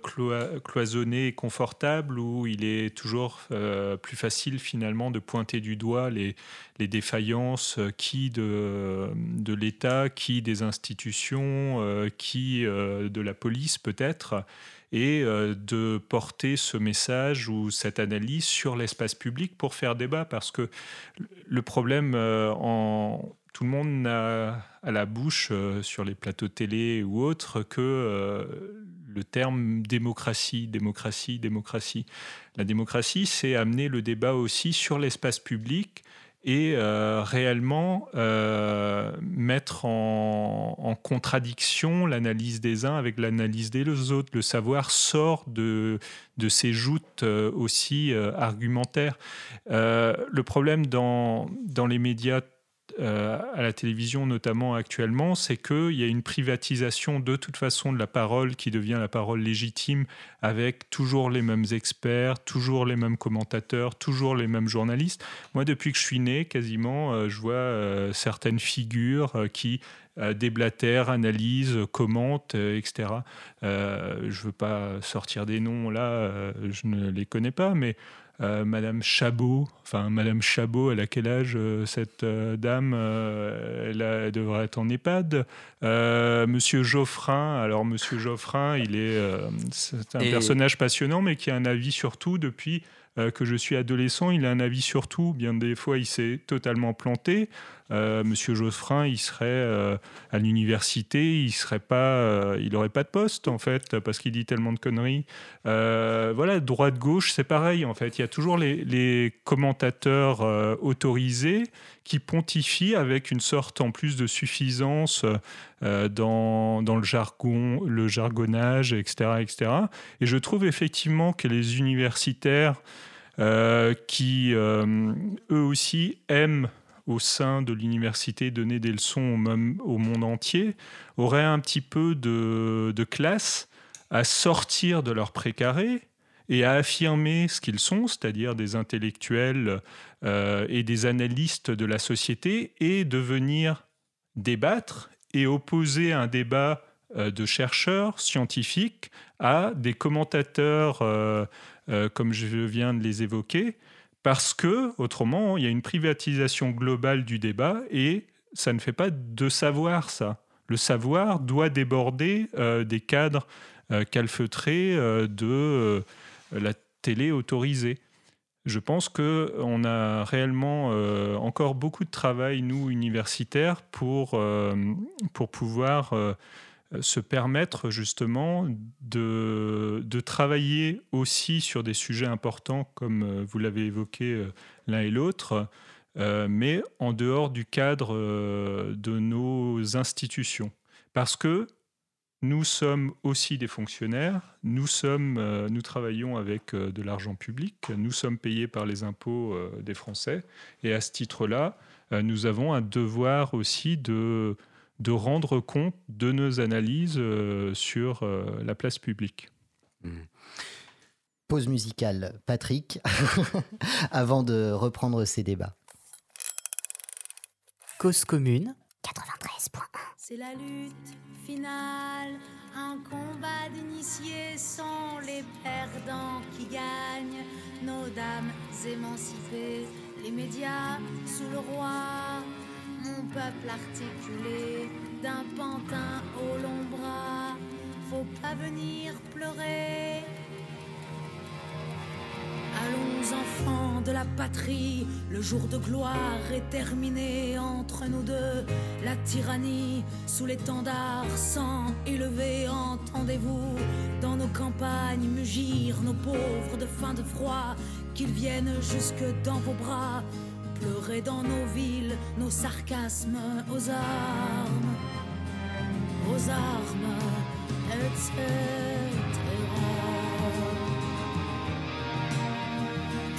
cloisonnés et confortables où il est toujours euh, plus facile finalement de pointer du doigt les, les défaillances qui de, de l'État, qui des institutions, qui de la police peut-être et de porter ce message ou cette analyse sur l'espace public pour faire débat parce que le problème en tout le monde n'a à la bouche euh, sur les plateaux télé ou autres que euh, le terme démocratie, démocratie, démocratie. La démocratie, c'est amener le débat aussi sur l'espace public et euh, réellement mettre en, contradiction l'analyse des uns avec l'analyse des autres. Le savoir sort de, de ces joutes aussi argumentaires. le problème dans, dans les médias euh, à la télévision notamment actuellement, c'est qu'il y a une privatisation de toute façon de la parole qui devient la parole légitime avec toujours les mêmes experts, toujours les mêmes commentateurs, toujours les mêmes journalistes. Moi, depuis que je suis né, quasiment, euh, je vois euh, certaines figures qui déblatère, analyse, commente, etc. je ne veux pas sortir des noms là, je ne les connais pas, mais euh, Madame Chabot, enfin Madame Chabot, elle a quel âge euh, cette euh, dame elle, devrait être en EHPAD. Monsieur Geoffrin, alors Monsieur Geoffrin, il est, c'est un personnage passionnant, mais qui a un avis sur tout depuis que je suis adolescent. Il a un avis sur tout. Bien des fois, il s'est totalement planté. Euh, Monsieur Joffrin, il serait euh, à l'université, il serait pas, euh, il aurait pas de poste en fait parce qu'il dit tellement de conneries. voilà, droite gauche, c'est pareil en fait. Il y a toujours les, commentateurs autorisés qui pontifient avec une sorte en plus de suffisance dans, dans, le jargon, le jargonnage, etc., etc. Et je trouve effectivement que les universitaires qui eux aussi aiment au sein de l'université donner des leçons au, monde entier auraient un petit peu de, classe à sortir de leur précaré et à affirmer ce qu'ils sont, c'est-à-dire des intellectuels euh, et des analystes de la société, et de venir débattre et opposer un débat euh, de chercheurs scientifiques à des commentateurs, euh, comme je viens de les évoquer, parce que, autrement, il y a une privatisation globale du débat et ça ne fait pas de savoir ça. Le savoir doit déborder euh, des cadres euh, calfeutrés euh, de la télé autorisée. Je pense qu'on a réellement encore beaucoup de travail, nous, universitaires, pour, pour pouvoir se permettre justement de, de, travailler aussi sur des sujets importants comme euh, vous l'avez évoqué euh, l'un et l'autre, euh, mais en dehors du cadre de nos institutions. Parce que nous sommes aussi des fonctionnaires, nous, sommes, nous travaillons avec de l'argent public, nous sommes payés par les impôts des Français, et à ce titre-là, nous avons un devoir aussi de de rendre compte de nos analyses euh, sur euh, la place publique. Mmh. Pause musicale, Patrick, avant de reprendre ces débats. Cause commune 93.1 C'est la lutte finale, un combat d'initiés sont les perdants qui gagnent, nos dames émancipées, les médias sous le roi mon peuple articulé, d'un pantin au long bras, faut pas venir pleurer. Allons enfants de la patrie, le jour de gloire est terminé entre nous deux. La tyrannie sous l'étendard sans élevé, entendez-vous, dans nos campagnes mugir nos pauvres de faim de froid, qu'ils viennent jusque dans vos bras pleurer dans nos villes nos sarcasmes aux armes, aux armes, etc.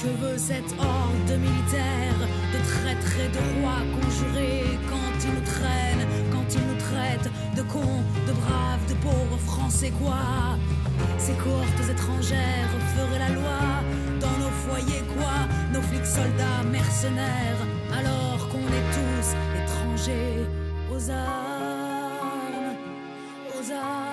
Que veut cette horde militaire de traîtres et de rois conjurés quand ils nous traînent, quand ils nous traitent de cons, de braves, de pauvres français quoi? Ces cohortes étrangères feraient la loi foyers quoi Nos flics soldats mercenaires alors qu'on est tous étrangers aux armes, aux armes,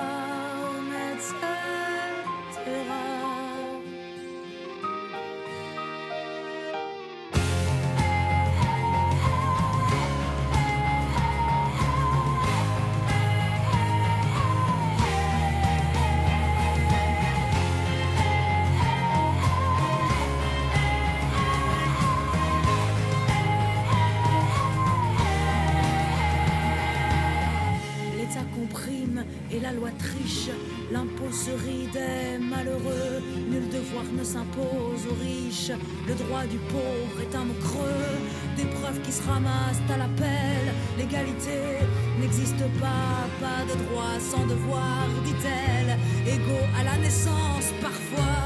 ne s'impose aux riches. Le droit du pauvre est un mot creux, des preuves qui se ramassent à l'appel. L'égalité n'existe pas, pas de droit sans devoir, dit-elle. Égaux à la naissance, parfois,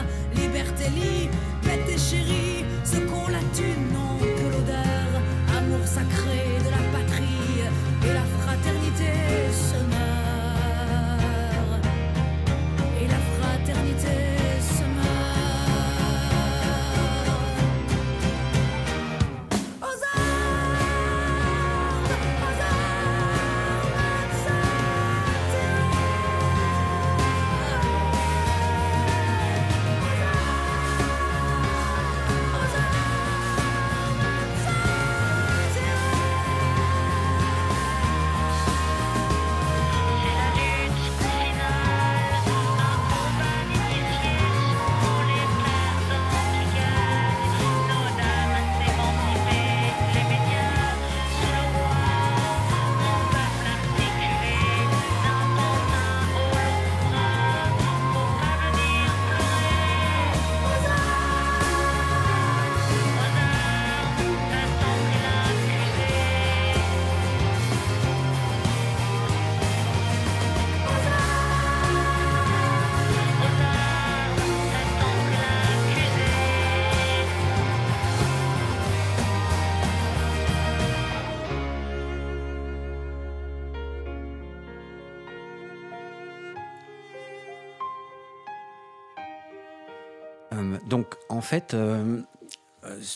fait,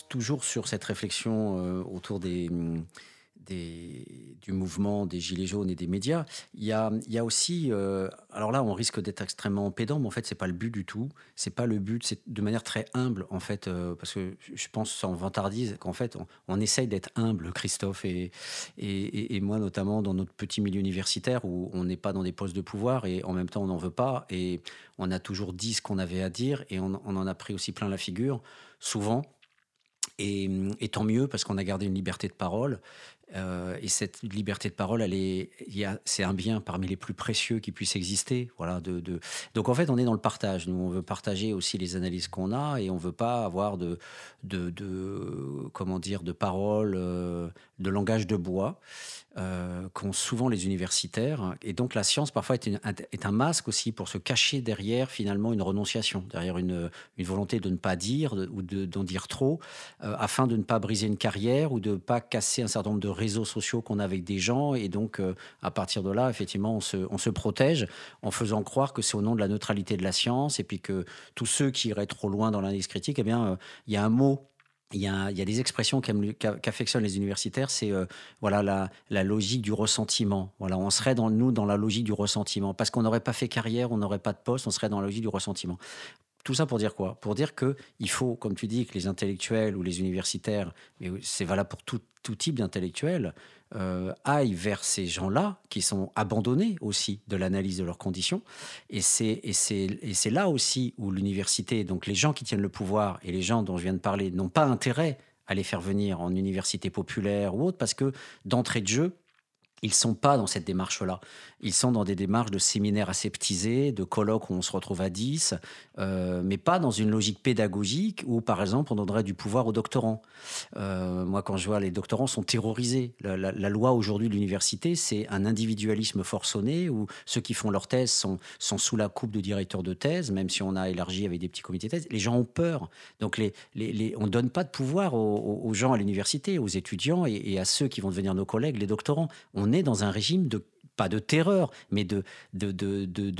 toujours sur cette réflexion autour des du mouvement des Gilets jaunes et des médias, il y a, il y a aussi, euh, alors là on risque d'être extrêmement pédant, mais en fait c'est pas le but du tout, c'est pas le but, c'est de manière très humble en fait, euh, parce que je pense sans vantardise qu'en fait on, essaye d'être humble, Christophe et, et, moi notamment dans notre petit milieu universitaire où on n'est pas dans des postes de pouvoir et en même temps on n'en veut pas et on a toujours dit ce qu'on avait à dire et on, en a pris aussi plein la figure, souvent. Et, tant mieux parce qu'on a gardé une liberté de parole. Euh, et cette liberté de parole, c'est un bien parmi les plus précieux qui puisse exister. Voilà. Donc en fait, on est dans le partage. Nous, on veut partager aussi les analyses qu'on a et on veut pas avoir de, de, de comment dire, de paroles, euh, de langage de bois euh, qu'ont souvent les universitaires. Et donc la science parfois est, un masque aussi pour se cacher derrière finalement une renonciation, derrière une, volonté de ne pas dire ou d'en dire trop, afin de ne pas briser une carrière ou de ne pas casser un certain nombre de réseaux sociaux qu'on a avec des gens. Et donc, euh, à partir de là, effectivement, on se, on se protège en faisant croire que c'est au nom de la neutralité de la science et puis que tous ceux qui iraient trop loin dans l'analyse critique, eh bien, euh, il y a un mot il y, a, des expressions qu'affectionnent les universitaires, c'est euh, voilà la, logique du ressentiment. Voilà, on serait nous dans la logique du ressentiment parce qu'on n'aurait pas fait carrière, on n'aurait pas de poste, on serait dans la logique du ressentiment. Tout ça pour dire quoi? Pour dire que il faut, comme tu dis, que les intellectuels ou les universitaires, mais c'est valable pour tout, type d'intellectuels, euh, aillent vers ces gens-là qui sont abandonnés aussi de l'analyse de leurs conditions. Et c'est, et, c'est, là aussi où l'université, donc les gens qui tiennent le pouvoir et les gens dont je viens de parler, n'ont pas intérêt à les faire venir en université populaire ou autre, parce que d'entrée de jeu, ils sont pas dans cette démarche-là. Ils sont dans des démarches de séminaires aseptisés, de colloques où on se retrouve à 10, euh, mais pas dans une logique pédagogique où, par exemple, on donnerait du pouvoir aux doctorants. Euh, moi, quand je vois les doctorants sont terrorisés. La, loi aujourd'hui de l'université, c'est un individualisme forçonné où ceux qui font leur thèse sont, sous la coupe de directeurs de thèse, même si on a élargi avec des petits comités de thèse. Les gens ont peur. Donc, on ne donne pas de pouvoir aux, gens à l'université, aux étudiants et, à ceux qui vont devenir nos collègues, les doctorants. On est dans un régime de pas de terreur, mais de,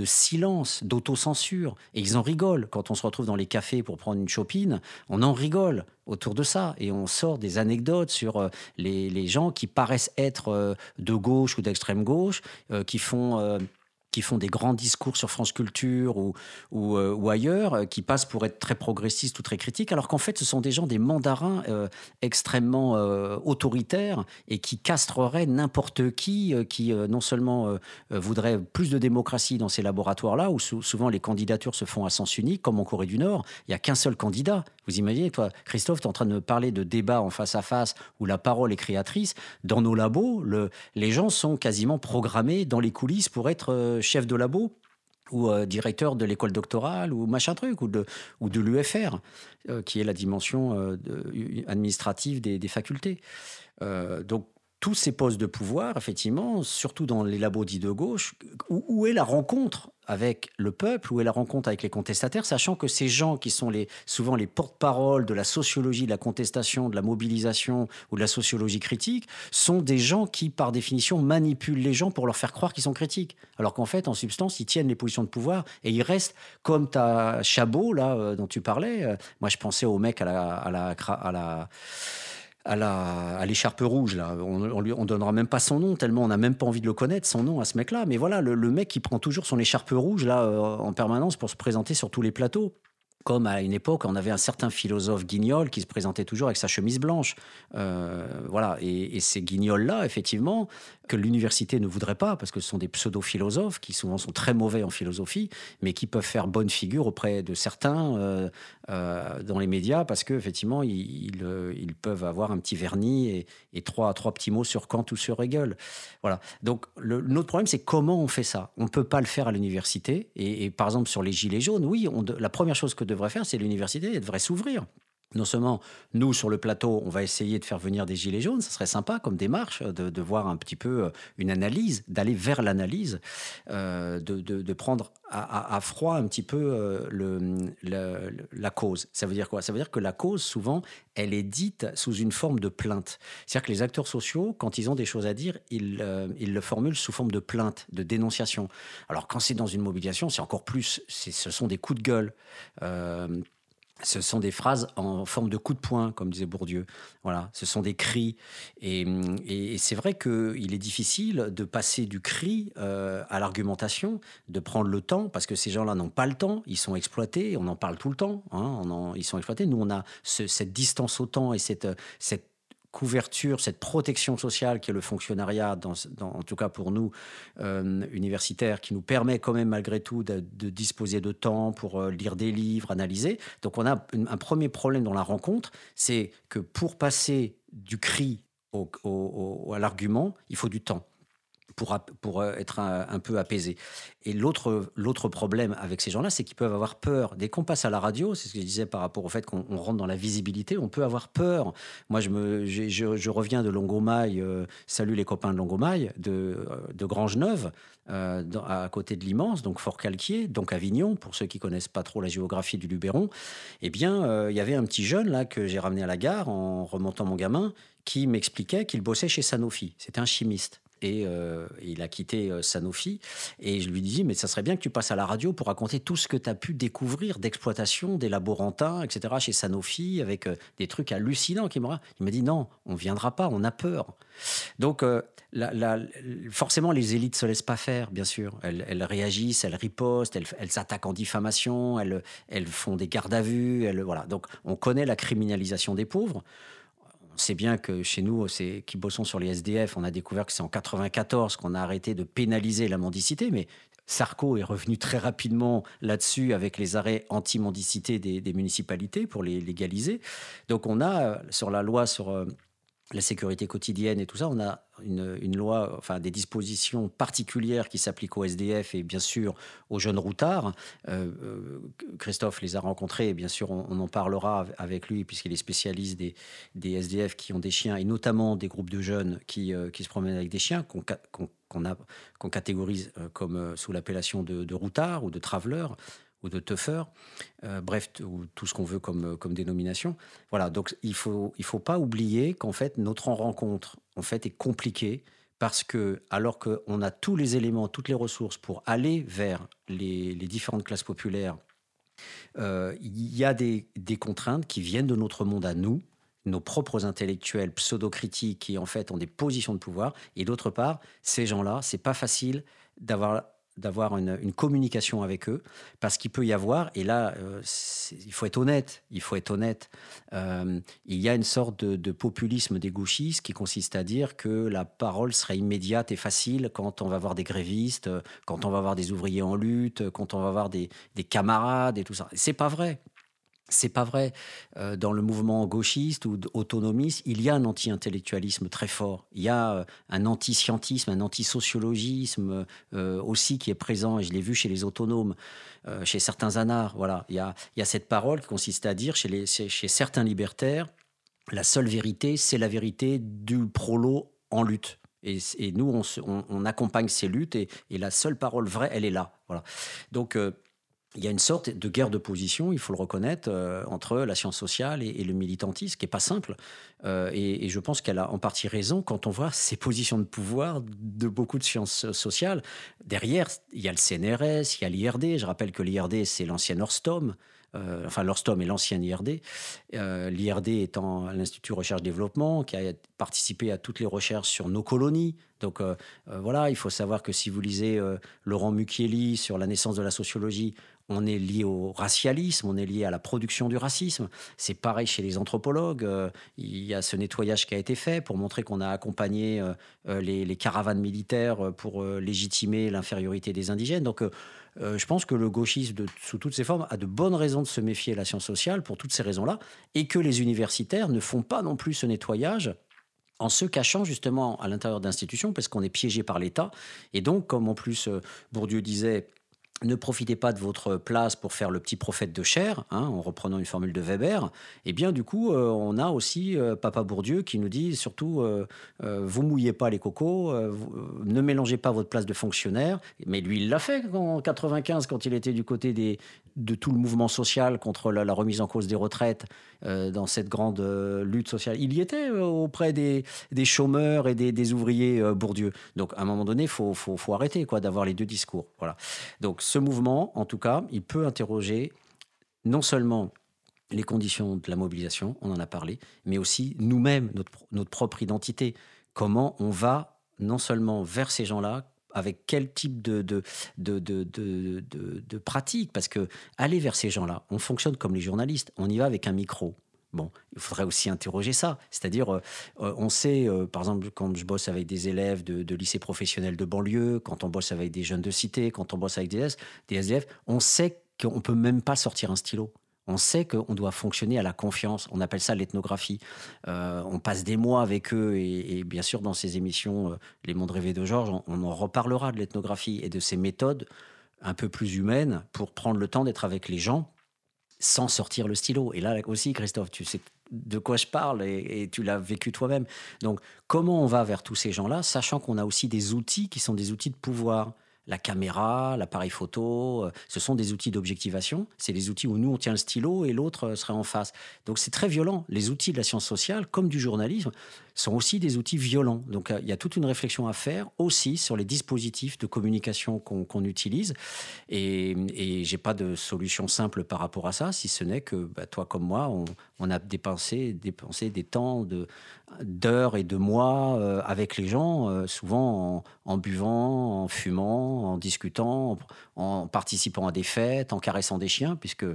silence, d'autocensure. Et ils en rigolent. Quand on se retrouve dans les cafés pour prendre une chopine, on en rigole autour de ça. Et on sort des anecdotes sur euh, les, les gens qui paraissent être euh, de gauche ou d'extrême gauche, euh, qui font qui font des grands discours sur France Culture ou, ou, euh, ailleurs, euh, qui passent pour être très progressistes ou très critiques, alors qu'en fait, ce sont des gens, des mandarins euh, extrêmement autoritaires et qui castreraient n'importe qui, qui non seulement voudrait plus de démocratie dans ces laboratoires-là, où souvent les candidatures se font à sens unique, comme en Corée du Nord, il n'y a qu'un seul candidat. Vous imaginez, toi, Christophe, tu es en train de me parler de débats en face à face où la parole est créatrice. Dans nos labos, le, les gens sont quasiment programmés dans les coulisses pour être chef de labo ou euh, directeur de l'école doctorale ou machin truc ou de, ou de l'UFR, euh, qui est la dimension euh, administrative des, des facultés. donc tous ces postes de pouvoir, effectivement, surtout dans les labos dits de gauche, où, est la rencontre avec le peuple, où est la rencontre avec les contestataires, sachant que ces gens qui sont les, souvent les porte-parole de la sociologie de la contestation, de la mobilisation ou de la sociologie critique, sont des gens qui, par définition, manipulent les gens pour leur faire croire qu'ils sont critiques. Alors qu'en fait, en substance, ils tiennent les positions de pouvoir et ils restent comme ta Chabot, là, euh, dont tu parlais. Euh, moi, je pensais au mec à la, à la, à la à l'écharpe rouge là. On, on, lui, on donnera même pas son nom tellement on n'a même pas envie de le connaître son nom à ce mec là. Mais voilà le, mec qui prend toujours son écharpe rouge là euh, en permanence pour se présenter sur tous les plateaux comme à une époque, on avait un certain philosophe guignol qui se présentait toujours avec sa chemise blanche. Euh, voilà, et, ces guignols-là, effectivement, que l'université ne voudrait pas, parce que ce sont des pseudo-philosophes qui souvent sont très mauvais en philosophie, mais qui peuvent faire bonne figure auprès de certains euh, euh, dans les médias, parce qu'effectivement, ils, ils, peuvent avoir un petit vernis et, trois, petits mots sur Kant ou sur Hegel. Voilà. Donc, le, notre problème, c'est comment on fait ça. On ne peut pas le faire à l'université. Et, par exemple, sur les gilets jaunes, oui, la première chose que devrait faire, c'est l'université, elle devrait s'ouvrir non seulement nous sur le plateau, on va essayer de faire venir des gilets jaunes, ça serait sympa comme démarche de, de voir un petit peu euh, une analyse, d'aller vers l'analyse, euh, de, prendre à, froid un petit peu euh, la cause. Ça veut dire quoi? Ça veut dire que la cause, souvent, elle est dite sous une forme de plainte. C'est-à-dire que les acteurs sociaux, quand ils ont des choses à dire, ils le formulent sous forme de plainte, de dénonciation. Alors quand c'est dans une mobilisation, c'est encore plus, ce sont des coups de gueule ce sont des phrases en forme de coup de poing, comme disait Bourdieu. Voilà, ce sont des cris. Et, c'est vrai qu'il est difficile de passer du cri euh, à l'argumentation, de prendre le temps, parce que ces gens-là n'ont pas le temps, ils sont exploités, on en parle tout le temps, hein, ils sont exploités. Nous, on a cette distance au temps et cette couverture, cette protection sociale qui est le fonctionnariat, en tout cas pour nous, euh, universitaires, qui nous permet quand même malgré tout de, disposer de temps pour euh, lire des livres, analyser. Donc on a un premier problème dans la rencontre, c'est que pour passer du cri à l'argument, il faut du temps pour, euh, être un, peu apaisé. Et l'autre, problème avec ces gens-là, c'est qu'ils peuvent avoir peur. Dès qu'on passe à la radio, c'est ce que je disais par rapport au fait qu'on rentre dans la visibilité, on peut avoir peur. Moi, je, me, je, reviens de Longomaille, euh, salut les copains de Longomaille, de, euh, de Grange-Neuve, à côté de l'immense, donc Fort-Calquier, donc Avignon, pour ceux qui connaissent pas trop la géographie du Luberon. Eh bien, il y avait un petit jeune là que j'ai ramené à la gare en remontant mon gamin qui m'expliquait qu'il bossait chez Sanofi. C'était un chimiste et euh, il a quitté euh, Sanofi. Et je lui dis, mais ça serait bien que tu passes à la radio pour raconter tout ce que tu as pu découvrir d'exploitation des laborantins, etc., chez Sanofi, avec euh, des trucs hallucinants. Il m'a dit, non, on ne viendra pas, on a peur. Donc, forcément, les élites ne se laissent pas faire, bien sûr. Elles, réagissent, elles ripostent, elles, s'attaquent en diffamation, elles, elles font des gardes à vue. voilà. Donc, on connaît la criminalisation des pauvres sait bien que chez nous, qui bossons sur les SDF, on a découvert que c'est en 94 qu'on a arrêté de pénaliser la mendicité, mais Sarko est revenu très rapidement là-dessus avec les arrêts anti-mendicité des, municipalités pour les légaliser. Donc on a sur la loi sur euh, la sécurité quotidienne et tout ça, on a une, loi, enfin des dispositions particulières qui s'appliquent aux SDF et bien sûr aux jeunes routards. Euh, euh, Christophe les a rencontrés et bien sûr on, en parlera avec lui puisqu'il est spécialiste des, SDF qui ont des chiens et notamment des groupes de jeunes qui, euh, qui se promènent avec des chiens qu'on qu'on catégorise comme sous l'appellation de, de routards ou de travelers ou de teuffer, euh, bref, ou tout ce qu'on veut comme, euh, comme dénomination. Voilà, donc il ne faut, il faut pas oublier qu'en fait, notre rencontre en fait, est compliquée parce que, alors qu'on a tous les éléments, toutes les ressources pour aller vers les, les différentes classes populaires, euh, il y a des, des, contraintes qui viennent de notre monde à nous, nos propres intellectuels pseudo-critiques qui en fait ont des positions de pouvoir, et d'autre part, ces gens-là, c'est pas facile d'avoir d'avoir une, communication avec eux, parce qu'il peut y avoir, et là, euh, il faut être honnête, il faut être honnête, euh, il y a une sorte de, populisme des gauchistes qui consiste à dire que la parole serait immédiate et facile quand on va voir des grévistes, quand on va voir des ouvriers en lutte, quand on va voir des, des camarades et tout ça. C'est pas vrai. C'est pas vrai. Euh, dans le mouvement gauchiste ou autonomiste, il y a un anti-intellectualisme très fort. Il y a euh, un anti-scientisme, un anti-sociologisme euh, aussi qui est présent, et je l'ai vu chez les autonomes, chez certains anards. Voilà. Il y, a, cette parole qui consiste à dire chez, certains libertaires, la seule vérité, c'est la vérité du prolo en lutte. Et, nous, on, accompagne ces luttes et, et, la seule parole vraie, elle est là. Voilà. Donc, il y a une sorte de guerre de position, il faut le reconnaître, euh, entre la science sociale et, le militantisme, qui n'est pas simple. Euh, et, je pense qu'elle a en partie raison quand on voit ces positions de pouvoir de beaucoup de sciences sociales. Derrière, il y a le CNRS, il y a l'IRD. Je rappelle que l'IRD, c'est l'ancien Orstom. Euh, enfin, l'Orstom est l'ancien IRD. L'IRD étant l'Institut Recherche-Développement, qui a participé à toutes les recherches sur nos colonies. Donc voilà, il faut savoir que si vous lisez Laurent Mucchielli sur la naissance de la sociologie, on est lié au racialisme, on est lié à la production du racisme. C'est pareil chez les anthropologues. Euh, il y a ce nettoyage qui a été fait pour montrer qu'on a accompagné euh, euh, les, caravanes militaires pour légitimer l'infériorité des indigènes. Donc, je pense que le gauchisme, sous toutes ses formes, a de bonnes raisons de se méfier de la science sociale pour toutes ces raisons-là, et que les universitaires ne font pas non plus ce nettoyage en se cachant justement à l'intérieur d'institutions, parce qu'on est piégé par l'État. Et donc, comme en plus Bourdieu disait, ne profitez pas de votre place pour faire le petit prophète de chair, hein, en reprenant une formule de Weber, eh bien du coup, euh, on a aussi euh, Papa Bourdieu qui nous dit surtout, euh, vous mouillez pas les cocos, ne mélangez pas votre place de fonctionnaire. Mais lui, il l'a fait en 95 quand il était du côté de tout le mouvement social contre la, remise en cause des retraites dans cette grande lutte sociale. Il y était auprès des, des, chômeurs et des, des ouvriers Bourdieu. Donc à un moment donné, il faut, faut, faut, arrêter quoi d'avoir les deux discours. Voilà. Donc ce mouvement, en tout cas, il peut interroger non seulement les conditions de la mobilisation, on en a parlé, mais aussi nous-mêmes, notre, propre identité. Comment on va non seulement vers ces gens-là, avec quel type de, de pratique Parce que aller vers ces gens-là, on fonctionne comme les journalistes, on y va avec un micro. Bon, il faudrait aussi interroger ça. C'est-à-dire, euh, euh, on sait, euh, par exemple, quand je bosse avec des élèves de, lycées professionnels de banlieue, quand on bosse avec des jeunes de cité, quand on bosse avec des, des SDF, on sait qu'on ne peut même pas sortir un stylo. On sait qu'on doit fonctionner à la confiance. On appelle ça l'ethnographie. on passe des mois avec eux et, bien sûr, dans ces émissions, Les Mondes rêvés de Georges, on, on en reparlera de l'ethnographie et de ces méthodes un peu plus humaines pour prendre le temps d'être avec les gens sans sortir le stylo. Et là aussi, Christophe, tu sais de quoi je parle et, tu l'as vécu toi-même. Donc, comment on va vers tous ces gens-là, sachant qu'on a aussi des outils qui sont des outils de pouvoir? La caméra, l'appareil photo, euh, ce sont des outils d'objectivation. C'est des outils où nous, on tient le stylo et l'autre euh, serait en face. Donc c'est très violent. Les outils de la science sociale, comme du journalisme, sont aussi des outils violents. Donc euh, il y a toute une réflexion à faire aussi sur les dispositifs de communication qu'on utilise. Et, et j'ai pas de solution simple par rapport à ça, si ce n'est que bah, toi comme moi, on, a dépensé, des temps d'heures et de mois avec les gens, souvent en, buvant, en fumant, en discutant, en, participant à des fêtes, en caressant des chiens, puisque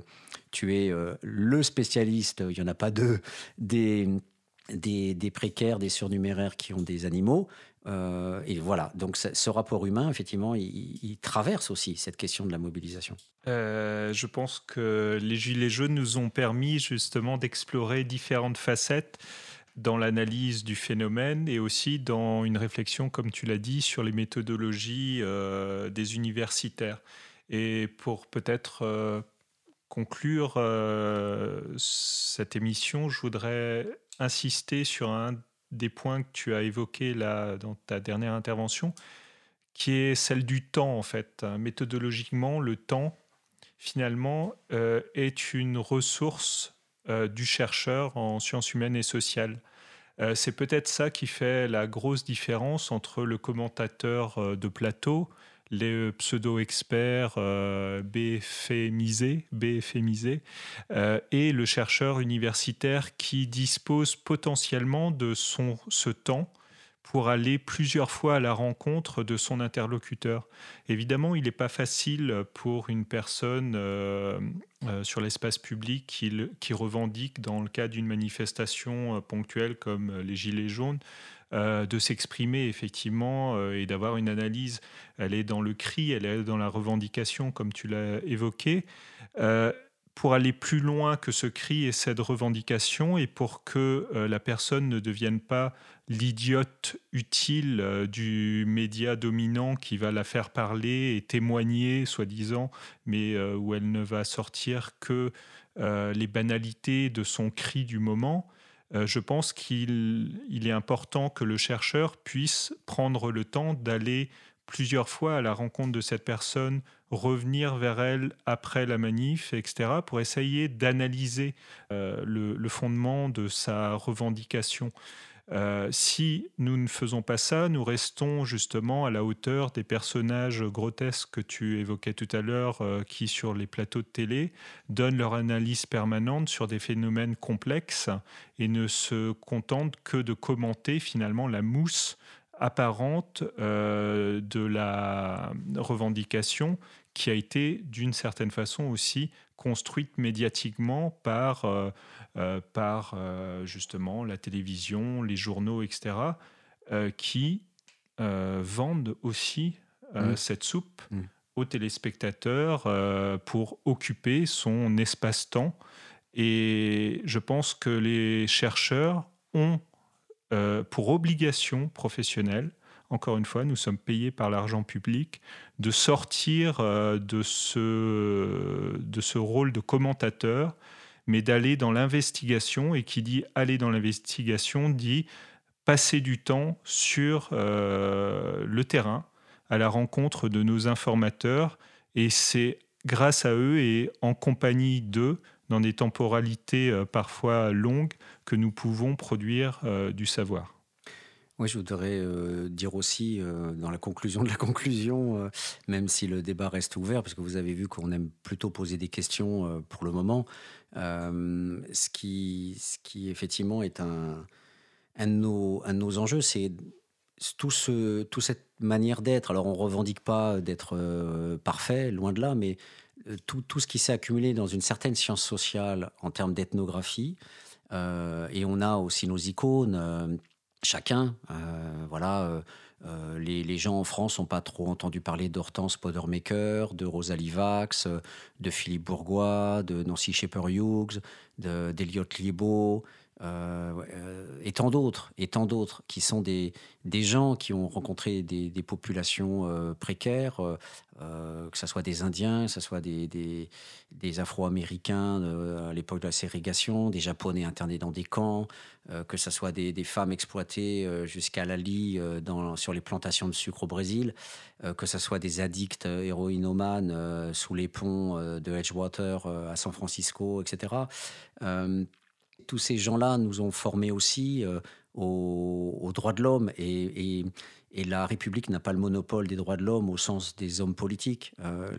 tu es le spécialiste, il n'y en a pas deux, des des, précaires, des surnuméraires qui ont des animaux. Euh, et voilà, donc ce rapport humain, effectivement, il, traverse aussi cette question de la mobilisation. Euh, je pense que les Gilets jaunes nous ont permis justement d'explorer différentes facettes dans l'analyse du phénomène et aussi dans une réflexion, comme tu l'as dit, sur les méthodologies euh, des universitaires. Et pour peut-être conclure cette émission, je voudrais insister sur un des points que tu as évoqué là dans ta dernière intervention, qui est celle du temps en fait. Méthodologiquement, le temps finalement euh, est une ressource euh, du chercheur en sciences humaines et sociales. Euh, c'est peut-être ça qui fait la grosse différence entre le commentateur de plateau les pseudo-experts euh, euh, et le chercheur universitaire qui dispose potentiellement de son, ce temps pour aller plusieurs fois à la rencontre de son interlocuteur. Évidemment, il n'est pas facile pour une personne euh, sur l'espace public qui, revendique, dans le cas d'une manifestation ponctuelle comme les Gilets jaunes, euh, de s'exprimer effectivement euh, et d'avoir une analyse. Elle est dans le cri, elle est dans la revendication, comme tu l'as évoqué. Euh, pour aller plus loin que ce cri et cette revendication, et pour que la personne ne devienne pas l'idiote utile du média dominant qui va la faire parler et témoigner, soi-disant, mais où elle ne va sortir que les banalités de son cri du moment, euh, je pense qu'il est important que le chercheur puisse prendre le temps d'aller plusieurs fois à la rencontre de cette personne, revenir vers elle après la manif, etc., pour essayer d'analyser euh, le, fondement de sa revendication. Euh, si nous ne faisons pas ça, nous restons justement à la hauteur des personnages grotesques que tu évoquais tout à l'heure, euh, qui sur les plateaux de télé donnent leur analyse permanente sur des phénomènes complexes et ne se contentent que de commenter finalement la mousse apparente euh, de la revendication qui a été d'une certaine façon aussi construite médiatiquement par euh, par euh, justement la télévision, les journaux, etc., euh, qui vendent aussi mmh. cette soupe mmh. aux téléspectateurs pour occuper son espace-temps. Et je pense que les chercheurs ont pour obligation professionnelle encore une fois, nous sommes payés par l'argent public, de sortir de, ce, de ce rôle de commentateur mais d'aller dans l'investigation. Et qui dit aller dans l'investigation dit passer du temps sur euh, le terrain, à la rencontre de nos informateurs. Et c'est grâce à eux et en compagnie d'eux, dans des temporalités euh, parfois longues, que nous pouvons produire euh, du savoir. Moi, je voudrais dire aussi, dans la conclusion de la conclusion, même si le débat reste ouvert, parce que vous avez vu qu'on aime plutôt poser des questions pour le moment, ce, qui, ce qui effectivement est un, de, nos, un de nos enjeux, c'est tout ce, toute cette manière d'être. Alors, on revendique pas d'être parfait, loin de là, mais tout, tout, ce qui s'est accumulé dans une certaine science sociale en termes d'ethnographie, et on a aussi nos icônes chacun. Euh, voilà, euh, euh, les, gens en France n'ont pas trop entendu parler d'Hortense Podermaker, de Rosalie Vax, de Philippe Bourgois, de Nancy Shepherd-Hughes, d'Eliott Liebo, euh, euh, et tant d'autres, et tant d'autres, qui sont des, des gens qui ont rencontré des, populations euh, précaires, que ce soit des Indiens, que ce soit des, des, Afro-Américains à l'époque de la ségrégation, des Japonais internés dans des camps, que ce soit des, femmes exploitées jusqu'à la lie dans, sur les plantations de sucre au Brésil, que ce soit des addicts héroïnomanes sous les ponts de Edgewater à San Francisco, etc tous ces gens-là nous ont formés aussi euh, aux, droits de l'homme et, la République n'a pas le monopole des droits de l'homme au sens des hommes politiques. Euh,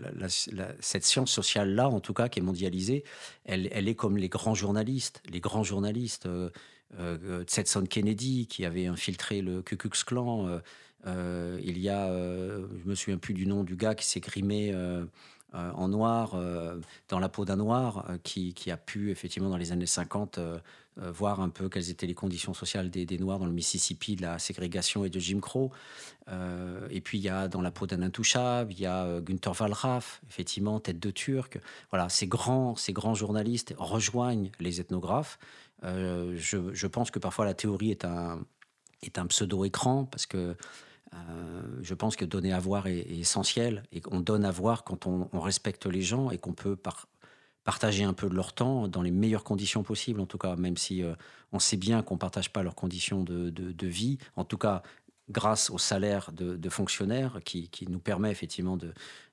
cette science sociale-là, en tout cas, qui est mondialisée, elle, est comme les grands journalistes. Les grands journalistes, euh, euh Tsetson Kennedy, qui avait infiltré le Ku Klux Klan. il y a, je me souviens plus du nom du gars qui s'est grimé euh, en noir, euh, dans la peau d'un noir, euh, qui, a pu effectivement dans les années 50 voir un peu quelles étaient les conditions sociales des, Noirs dans le Mississippi, de la ségrégation et de Jim Crow. et puis il y a dans la peau d'un intouchable, il y a Günther Wallraff, effectivement, tête de Turc. Voilà, ces grands, ces grands journalistes rejoignent les ethnographes. Je, pense que parfois la théorie est un, est un pseudo-écran parce que je pense que donner à voir est, essentiel et qu'on donne à voir quand on, respecte les gens et qu'on peut partager un peu de leur temps dans les meilleures conditions possibles, en tout cas, même si euh, on sait bien qu'on ne partage pas leurs conditions de, vie, en tout cas grâce au salaire de, fonctionnaires qui, nous permet effectivement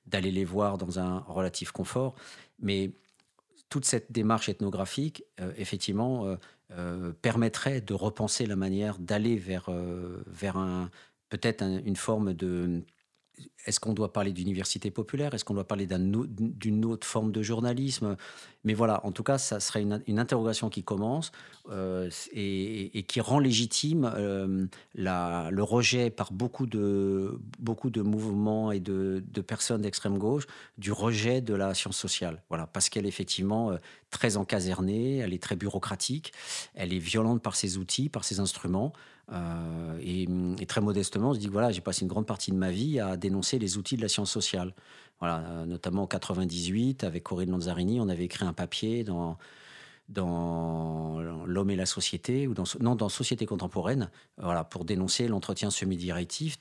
d'aller les voir dans un relatif confort. Mais toute cette démarche ethnographique, euh, effectivement, permettrait de repenser la manière d'aller vers, vers un, peut-être une forme de... Est-ce qu'on doit parler d'université populaire? Est-ce qu'on doit parler d'une autre forme de journalisme? Mais voilà, en tout cas, ça serait une, interrogation qui commence euh, et, qui rend légitime euh, le rejet par beaucoup de, beaucoup de mouvements et de, personnes d'extrême gauche du rejet de la science sociale. Voilà, parce qu'elle est effectivement euh, très encasernée, elle est très bureaucratique, elle est violente par ses outils, par ses instruments. Euh, et, très modestement, on se dit voilà, j'ai passé une grande partie de ma vie à dénoncer les outils de la science sociale. Voilà, euh, notamment en 98, avec Corinne Lanzarini, on avait écrit un papier dans dans L'homme et la société, ou dans, non, dans Société contemporaine, voilà, pour dénoncer l'entretien semi-directif,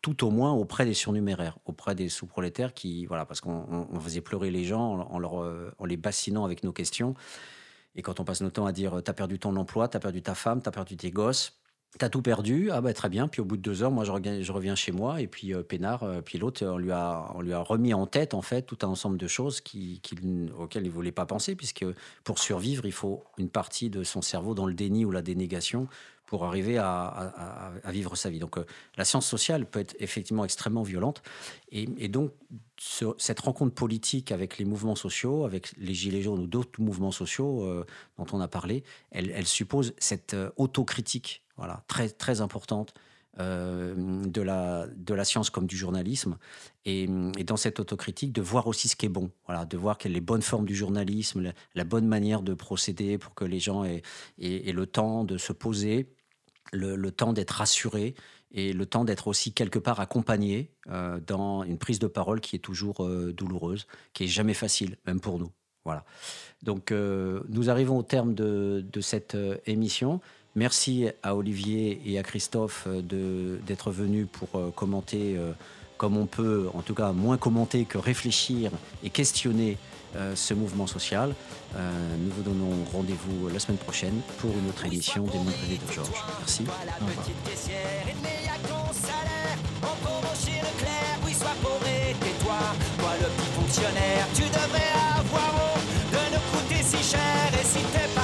tout au moins auprès des surnuméraires, auprès des sous-prolétaires qui, voilà, parce qu'on faisait pleurer les gens en, en les bassinant avec nos questions. Et quand on passe notre temps à dire T'as perdu ton emploi, t'as perdu ta femme, t'as perdu tes gosses, T'as tout perdu, ah bah très bien. Puis au bout de deux heures, moi je reviens, chez moi et puis euh, Pénard, euh, puis l'autre, on lui a, on lui a remis en tête en fait tout un ensemble de choses qui, auxquelles il voulait pas penser, puisque pour survivre, il faut une partie de son cerveau dans le déni ou la dénégation pour arriver à, vivre sa vie. Donc euh, la science sociale peut être effectivement extrêmement violente et, donc cette rencontre politique avec les mouvements sociaux, avec les gilets jaunes ou d'autres mouvements sociaux dont on a parlé, elle suppose cette autocritique voilà, très, très importante euh, de, la, de la science comme du journalisme. Et, dans cette autocritique, de voir aussi ce qui est bon, voilà, de voir quelles sont les bonnes formes du journalisme, la, bonne manière de procéder pour que les gens aient, le temps de se poser, le, temps d'être rassurés et le temps d'être aussi quelque part accompagné euh, dans une prise de parole qui est toujours euh, douloureuse, qui est jamais facile, même pour nous. Voilà. Donc, nous arrivons au terme de cette émission. Merci à Olivier et à Christophe euh, d'être venus pour euh, commenter euh, comme on peut, en tout cas moins commenter que réfléchir et questionner ce mouvement social. nous vous donnons rendez-vous la semaine prochaine pour une autre émission des Mondes de Georges. Merci. tu devrais avoir de nous coûter si cher et si t'es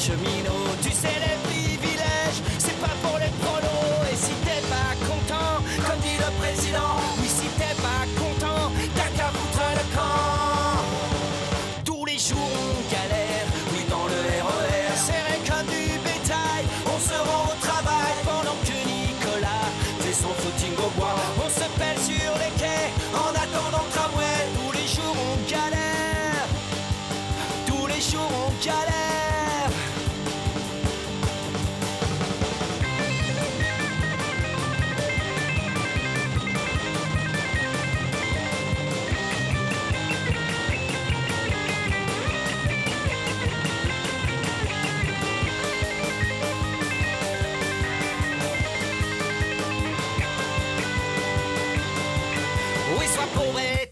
cheminot,